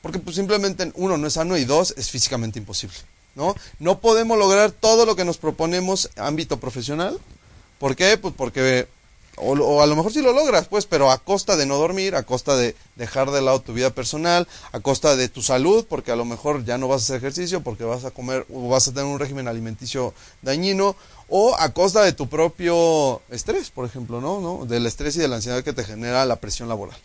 Porque pues simplemente uno no es sano y dos es físicamente imposible. ¿no? No podemos lograr todo lo que nos proponemos ámbito profesional. ¿Por qué? Pues porque o, a lo mejor sí lo logras, pues, pero a costa de no dormir, a costa de dejar de lado tu vida personal, a costa de tu salud, porque a lo mejor ya no vas a hacer ejercicio, porque vas a comer o vas a tener un régimen alimenticio dañino, o a costa de tu propio estrés, por ejemplo, ¿no? ¿no? Del estrés y de la ansiedad que te genera la presión laboral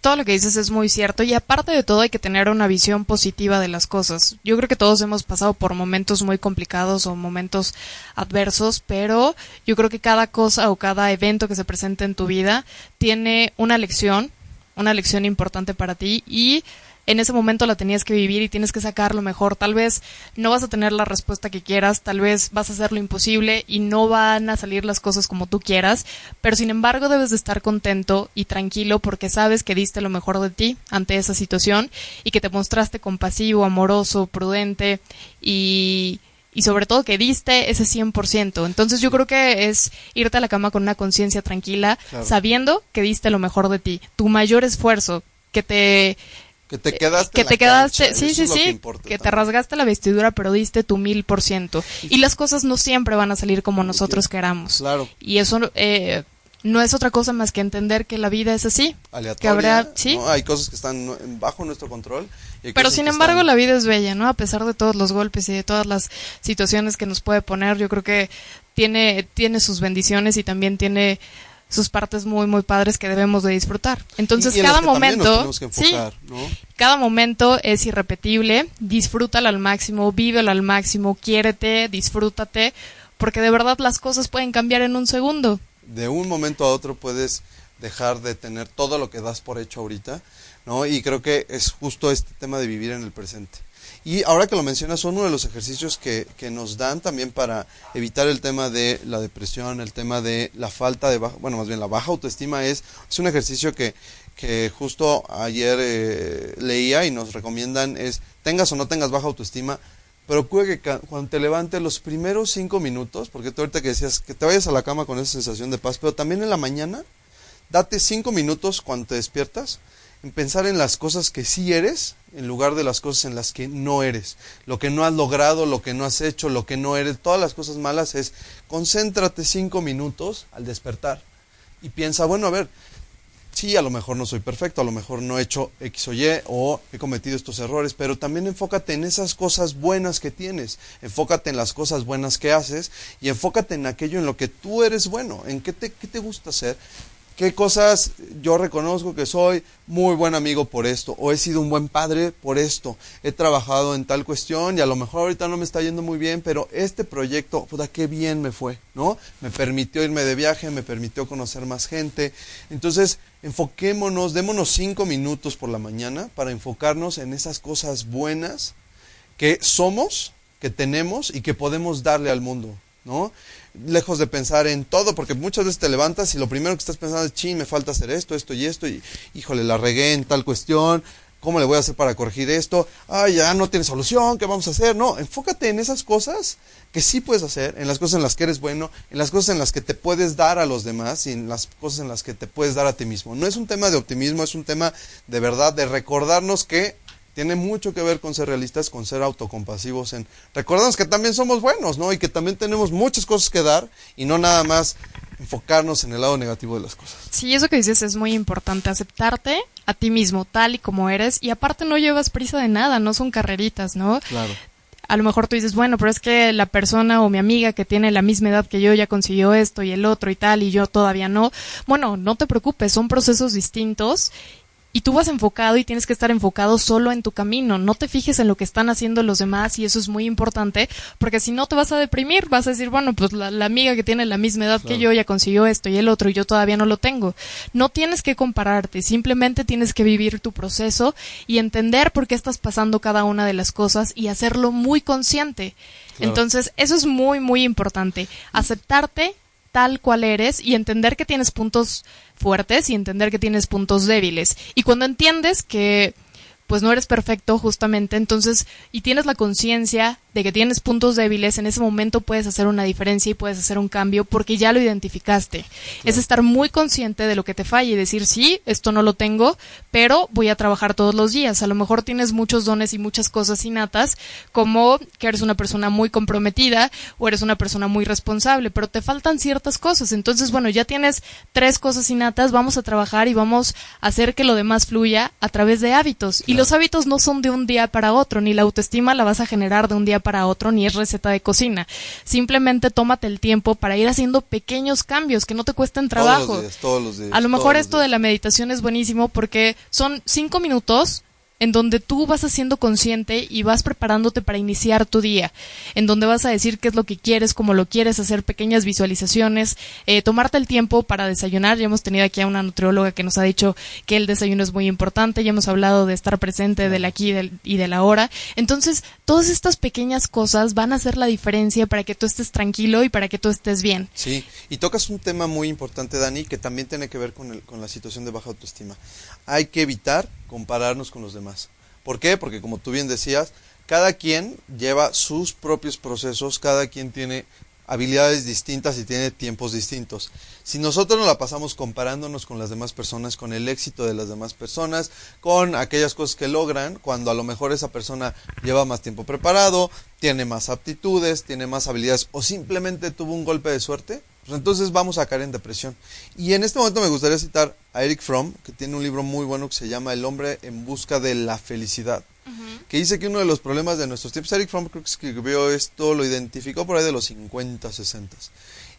todo lo que dices es muy cierto y aparte de todo hay que tener una visión positiva de las cosas. Yo creo que todos hemos pasado por momentos muy complicados o momentos adversos, pero yo creo que cada cosa o cada evento que se presente en tu vida tiene una lección, una lección importante para ti y en ese momento la tenías que vivir y tienes que sacar lo mejor. Tal vez no vas a tener la respuesta que quieras, tal vez vas a hacer lo imposible y no van a salir las cosas como tú quieras, pero sin embargo debes de estar contento y tranquilo porque sabes que diste lo mejor de ti ante esa situación y que te mostraste compasivo, amoroso, prudente y y sobre todo que diste ese 100%. Entonces yo creo que es irte a la cama con una conciencia tranquila, claro. sabiendo que diste lo mejor de ti, tu mayor esfuerzo, que te que te quedaste. Que en te la quedaste, cancha, sí, sí, sí. Que, te rasgaste la vestidura, pero diste tu mil por ciento. Y las cosas no siempre van a salir como nosotros queramos. Claro. Y eso eh, no es otra cosa más que entender que la vida es así. Aleatoria, Que habrá, sí. ¿no? Hay cosas que están bajo nuestro control. y Pero sin embargo están- la vida es bella, ¿no? A pesar de todos los golpes y de todas las situaciones que nos puede poner, yo creo que tiene, tiene sus bendiciones y también tiene sus partes muy, muy padres que debemos de disfrutar. Entonces, y en las cada nos momento, que sí, enfocar, ¿no? cada momento es irrepetible, disfrútalo al máximo, vívelo al máximo, quiérete, disfrútate, porque de verdad las cosas pueden cambiar en un segundo. de un momento a otro puedes dejar de tener todo lo que das por hecho ahorita, ¿no? Y creo que es justo este tema de vivir en el presente. Y ahora que lo mencionas, son uno de los ejercicios que, que nos dan también para evitar el tema de la depresión, el tema de la falta de, baja, bueno, más bien la baja autoestima es, es un ejercicio que, que justo ayer eh, leía y nos recomiendan es, tengas o no tengas baja autoestima, procura que cuando te levantes los primeros cinco minutos, porque tú ahorita que decías que te vayas a la cama con esa sensación de paz, pero también en la mañana, date cinco minutos cuando te despiertas en pensar en las cosas que sí eres en lugar de las cosas en las que no eres. Lo que no has logrado, lo que no has hecho, lo que no eres, todas las cosas malas es concéntrate cinco minutos al despertar y piensa, bueno, a ver, sí, a lo mejor no soy perfecto, a lo mejor no he hecho X o Y o he cometido estos errores, pero también enfócate en esas cosas buenas que tienes, enfócate en las cosas buenas que haces y enfócate en aquello en lo que tú eres bueno, en qué te, qué te gusta hacer, qué cosas yo reconozco que soy muy buen amigo por esto, o he sido un buen padre por esto, he trabajado en tal cuestión y a lo mejor ahorita no me está yendo muy bien, pero este proyecto, puta, qué bien me fue, ¿no? Me permitió irme de viaje, me permitió conocer más gente. Entonces, enfoquémonos, démonos cinco minutos por la mañana para enfocarnos en esas cosas buenas que somos, que tenemos y que podemos darle al mundo, ¿no? Lejos de pensar en todo, porque muchas veces te levantas y lo primero que estás pensando es, ching, me falta hacer esto, esto y esto, y híjole, la regué en tal cuestión, ¿cómo le voy a hacer para corregir esto? Ay, ya no tiene solución, ¿qué vamos a hacer? No, enfócate en esas cosas que sí puedes hacer, en las cosas en las que eres bueno, en las cosas en las que te puedes dar a los demás y en las cosas en las que te puedes dar a ti mismo. No es un tema de optimismo, es un tema de verdad, de recordarnos que tiene mucho que ver con ser realistas, con ser autocompasivos, en recordarnos que también somos buenos, ¿no? Y que también tenemos muchas cosas que dar y no nada más enfocarnos en el lado negativo de las cosas. Sí, eso que dices es muy importante, aceptarte a ti mismo tal y como eres y aparte no llevas prisa de nada, no son carreritas, ¿no? Claro. A lo mejor tú dices, bueno, pero es que la persona o mi amiga que tiene la misma edad que yo ya consiguió esto y el otro y tal y yo todavía no. Bueno, no te preocupes, son procesos distintos y tú vas enfocado y tienes que estar enfocado solo en tu camino. No te fijes en lo que están haciendo los demás y eso es muy importante porque si no te vas a deprimir, vas a decir, bueno, pues la, la amiga que tiene la misma edad que yo ya consiguió esto y el otro y yo todavía no lo tengo. No tienes que compararte, simplemente tienes que vivir tu proceso y entender por qué estás pasando cada una de las cosas y hacerlo muy consciente. Claro. Entonces, eso es muy, muy importante. Aceptarte tal cual eres y entender que tienes puntos fuertes y entender que tienes puntos débiles. Y cuando entiendes que pues no eres perfecto justamente, entonces y tienes la conciencia de que tienes puntos débiles, en ese momento puedes hacer una diferencia y puedes hacer un cambio porque ya lo identificaste. Es estar muy consciente de lo que te falla y decir, sí, esto no lo tengo, pero voy a trabajar todos los días. A lo mejor tienes muchos dones y muchas cosas innatas, como que eres una persona muy comprometida o eres una persona muy responsable, pero te faltan ciertas cosas. Entonces, bueno, ya tienes tres cosas innatas, vamos a trabajar y vamos a hacer que lo demás fluya a través de hábitos. Y los hábitos no son de un día para otro, ni la autoestima la vas a generar de un día para otro, ni es receta de cocina. Simplemente tómate el tiempo para ir haciendo pequeños cambios que no te cuesten trabajo. Todos los días, todos los días. A lo mejor esto de la meditación es buenísimo porque son cinco minutos en donde tú vas haciendo consciente y vas preparándote para iniciar tu día, en donde vas a decir qué es lo que quieres, cómo lo quieres, hacer pequeñas visualizaciones, eh, tomarte el tiempo para desayunar. Ya hemos tenido aquí a una nutrióloga que nos ha dicho que el desayuno es muy importante, ya hemos hablado de estar presente del aquí y de la hora. Entonces, todas estas pequeñas cosas van a hacer la diferencia para que tú estés tranquilo y para que tú estés bien. Sí, y tocas un tema muy importante, Dani, que también tiene que ver con, el- con la situación de baja autoestima. Hay que evitar compararnos con los demás. ¿Por qué? Porque como tú bien decías, cada quien lleva sus propios procesos, cada quien tiene habilidades distintas y tiene tiempos distintos. Si nosotros nos la pasamos comparándonos con las demás personas, con el éxito de las demás personas, con aquellas cosas que logran, cuando a lo mejor esa persona lleva más tiempo preparado, tiene más aptitudes, tiene más habilidades o simplemente tuvo un golpe de suerte, pues entonces vamos a caer en depresión. Y en este momento me gustaría citar a Eric Fromm, que tiene un libro muy bueno que se llama El hombre en busca de la felicidad que dice que uno de los problemas de nuestros tiempos, Eric Fromm creo que escribió esto, lo identificó por ahí de los 50, 60.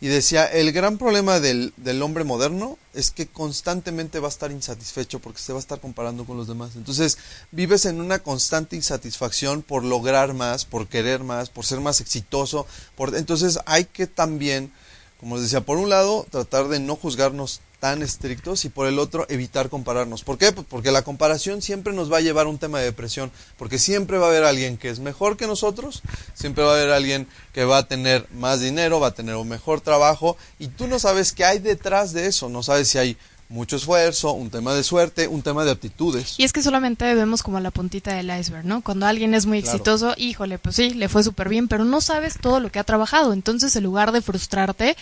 Y decía, el gran problema del, del hombre moderno es que constantemente va a estar insatisfecho porque se va a estar comparando con los demás. Entonces, vives en una constante insatisfacción por lograr más, por querer más, por ser más exitoso. Por, entonces, hay que también, como les decía, por un lado, tratar de no juzgarnos tan estrictos y por el otro evitar compararnos. ¿Por qué? Pues porque la comparación siempre nos va a llevar a un tema de depresión, porque siempre va a haber alguien que es mejor que nosotros, siempre va a haber alguien que va a tener más dinero, va a tener un mejor trabajo y tú no sabes qué hay detrás de eso, no sabes si hay mucho esfuerzo, un tema de suerte, un tema de aptitudes. Y es que solamente vemos como la puntita del iceberg, ¿no? Cuando alguien es muy Claro. exitoso, híjole, pues sí, le fue súper bien, pero no sabes todo lo que ha trabajado. Entonces, en lugar de frustrarte,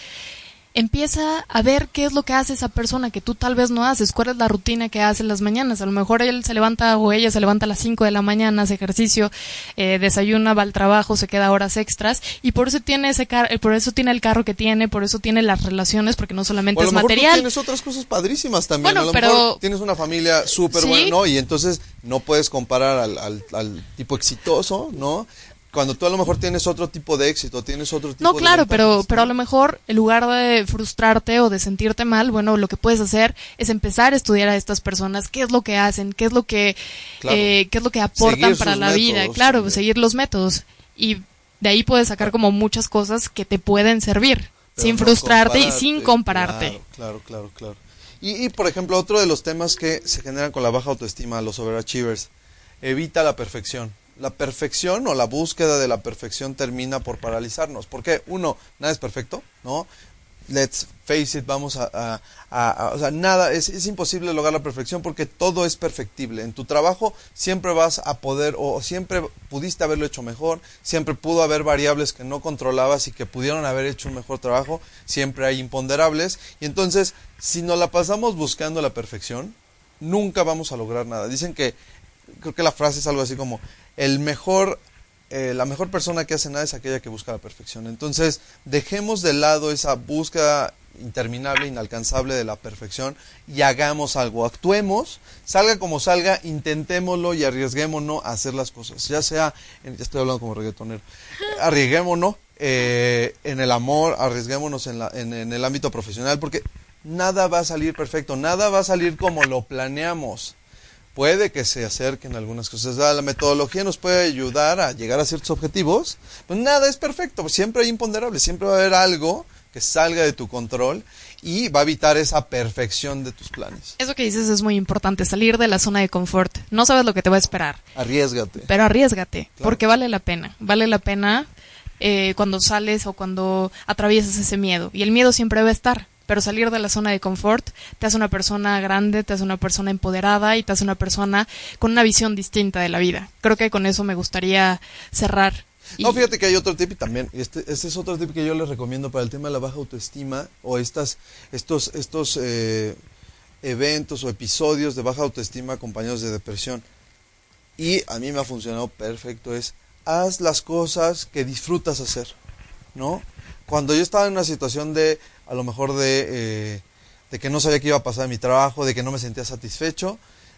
empieza a ver qué es lo que hace esa persona que tú tal vez no haces, cuál es la rutina que hace en las mañanas. A lo mejor él se levanta o ella se levanta a las 5 de la mañana, hace ejercicio, eh, desayuna, va al trabajo, se queda horas extras y por eso tiene ese car por eso tiene el carro que tiene, por eso tiene las relaciones, porque no solamente O a lo es mejor tú material. tienes otras cosas padrísimas también. Bueno, a lo pero- mejor tienes una familia súper Sí. buena, ¿no? Y entonces no puedes comparar al, al- al tipo exitoso, ¿no? Cuando tú a lo mejor tienes otro tipo de éxito, tienes otro tipo No, de claro, pero, pero a lo mejor en lugar de frustrarte o de sentirte mal, bueno, lo que puedes hacer es empezar a estudiar a estas personas, qué es lo que hacen, qué es lo que, Claro. eh, qué es lo que aportan Seguir para la vida, claro, seguir los métodos y de ahí puedes sacar como muchas cosas que te pueden servir, Pero sin no frustrarte y sin compararte. Claro, claro, claro. claro. Y, y, por ejemplo, otro de los temas que se generan con la baja autoestima, los overachievers, evita la perfección. La perfección o la búsqueda de la perfección termina por paralizarnos. Porque, uno, nada es perfecto, ¿no? Let's face it, vamos a... a- o sea, nada, es, es imposible lograr la perfección porque todo es perfectible. En tu trabajo siempre vas a poder, o siempre pudiste haberlo hecho mejor, siempre pudo haber variables que no controlabas y que pudieron haber hecho un mejor trabajo, siempre hay imponderables. Y entonces, si nos la pasamos buscando la perfección, nunca vamos a lograr nada. Dicen que, creo que la frase es algo así como, el mejor eh, la mejor persona que hace nada es aquella que busca la perfección. Entonces, dejemos de lado esa búsqueda interminable, inalcanzable de la perfección y hagamos algo. Actuemos, salga como salga, intentémoslo y arriesguémonos a hacer las cosas. Ya sea, en- ya estoy hablando como reggaetonero, (laughs) arriesguémonos eh, en el amor, arriesguémonos en, la- en- en el ámbito profesional, porque nada va a salir perfecto, nada va a salir como lo planeamos puede que se acerquen algunas cosas. La metodología nos puede ayudar a llegar a ciertos objetivos. Pues nada es perfecto, siempre hay imponderables, siempre va a haber algo que salga de tu control y va a evitar esa perfección de tus planes. Eso que dices es muy importante, salir de la zona de confort. No sabes lo que te va a esperar. Arriesgate. pero arriesgate, Claro. porque vale la pena, vale la pena eh, cuando sales o cuando atraviesas ese miedo. Y el miedo siempre va a estar, pero salir de la zona de confort te hace una persona grande, te hace una persona empoderada y te hace una persona con una visión distinta de la vida. Creo que con eso me gustaría cerrar No, fíjate que hay otro tip y también, este, este es otro tip que yo les recomiendo para el tema de la baja autoestima o estas, estos, estos eh, eventos o episodios de baja autoestima acompañados de depresión. Y a mí me ha funcionado perfecto, es haz las cosas que disfrutas hacer, ¿no? Cuando yo estaba en una situación de, a lo mejor de, eh, de que no sabía qué iba a pasar en mi trabajo, de que no me sentía satisfecho,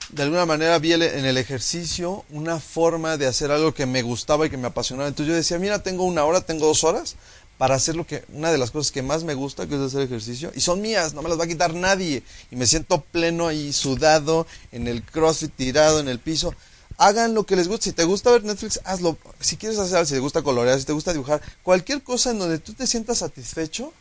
de alguna manera vi en el ejercicio una forma de hacer algo que me gustaba y que me apasionaba. Entonces yo decía, mira, tengo una hora, tengo dos horas para hacer lo que, una de las cosas que más me gusta, que es hacer ejercicio, y son mías, no me las va a quitar nadie. Y me siento pleno ahí, sudado, en el crossfit, tirado en el piso. Hagan lo que les guste. Si te gusta ver Netflix, hazlo. Si quieres hacer, si te gusta colorear, si te gusta dibujar, cualquier cosa en donde tú te sientas satisfecho,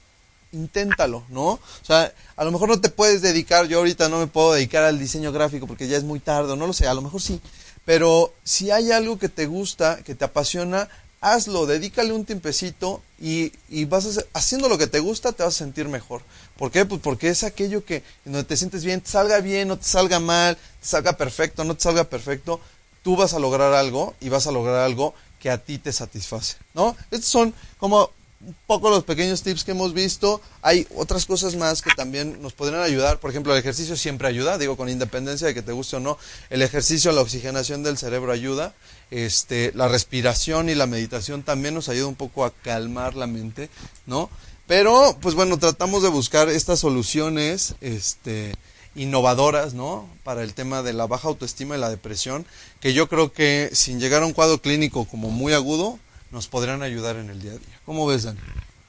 inténtalo, ¿no? O sea, a lo mejor no te puedes dedicar, yo ahorita no me puedo dedicar al diseño gráfico porque ya es muy tarde, no lo sé, a lo mejor sí, pero si hay algo que te gusta, que te apasiona, hazlo, dedícale un tiempecito y, y vas a hacer- haciendo lo que te gusta, te vas a sentir mejor. ¿Por qué? Pues porque es aquello que en donde te sientes bien, te salga bien, no te salga mal, te salga perfecto, no te salga perfecto, tú vas a lograr algo y vas a lograr algo que a ti te satisface, ¿no? Estos son como un poco los pequeños tips que hemos visto. Hay otras cosas más que también nos podrían ayudar. Por ejemplo, el ejercicio siempre ayuda, digo, con independencia de que te guste o no. El ejercicio, la oxigenación del cerebro ayuda. Este, la respiración y la meditación también nos ayuda un poco a calmar la mente, ¿no? Pero, pues bueno, tratamos de buscar estas soluciones, este, innovadoras, ¿no? Para el tema de la baja autoestima y la depresión, que yo creo que sin llegar a un cuadro clínico como muy agudo, nos podrán ayudar en el día a día. ¿Cómo ves, Dan?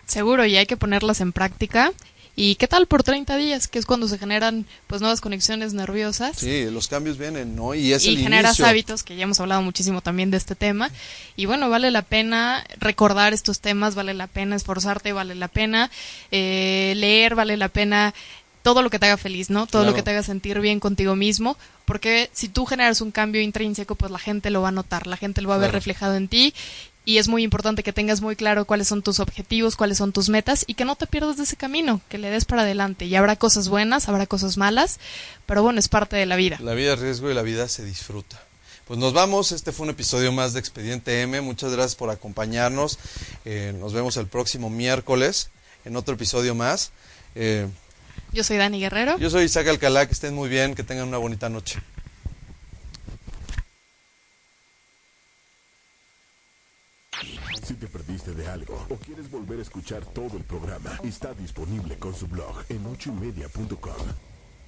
Seguro, y hay que ponerlas en práctica. ¿Y qué tal por 30 días? Que es cuando se generan pues nuevas conexiones nerviosas. Sí, los cambios vienen, ¿no? Y es y el generas inicio. hábitos, que ya hemos hablado muchísimo también de este tema. Y bueno, vale la pena recordar estos temas, vale la pena esforzarte, vale la pena eh, leer, vale la pena todo lo que te haga feliz, ¿no? Todo Claro. lo que te haga sentir bien contigo mismo, porque si tú generas un cambio intrínseco, pues la gente lo va a notar, la gente lo va a ver Claro. reflejado en ti y es muy importante que tengas muy claro cuáles son tus objetivos, cuáles son tus metas y que no te pierdas de ese camino, que le des para adelante. Y habrá cosas buenas, habrá cosas malas, pero bueno, es parte de la vida. La vida es riesgo y la vida se disfruta. Pues nos vamos, este fue un episodio más de Expediente M, muchas gracias por acompañarnos, Eh, nos vemos el próximo miércoles en otro episodio más. Eh, Yo soy Dani Guerrero. yo soy Isaac Alcalá, que estén muy bien, que tengan una bonita noche. Si te perdiste de algo o quieres volver a escuchar todo el programa, está disponible con su blog en ochoymedia.com.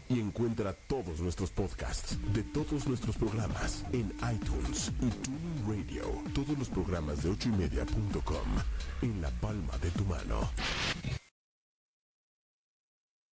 Y encuentra todos nuestros podcasts de todos nuestros programas en iTunes y Tuning Radio. Todos los programas de ochoymedia.com en la palma de tu mano.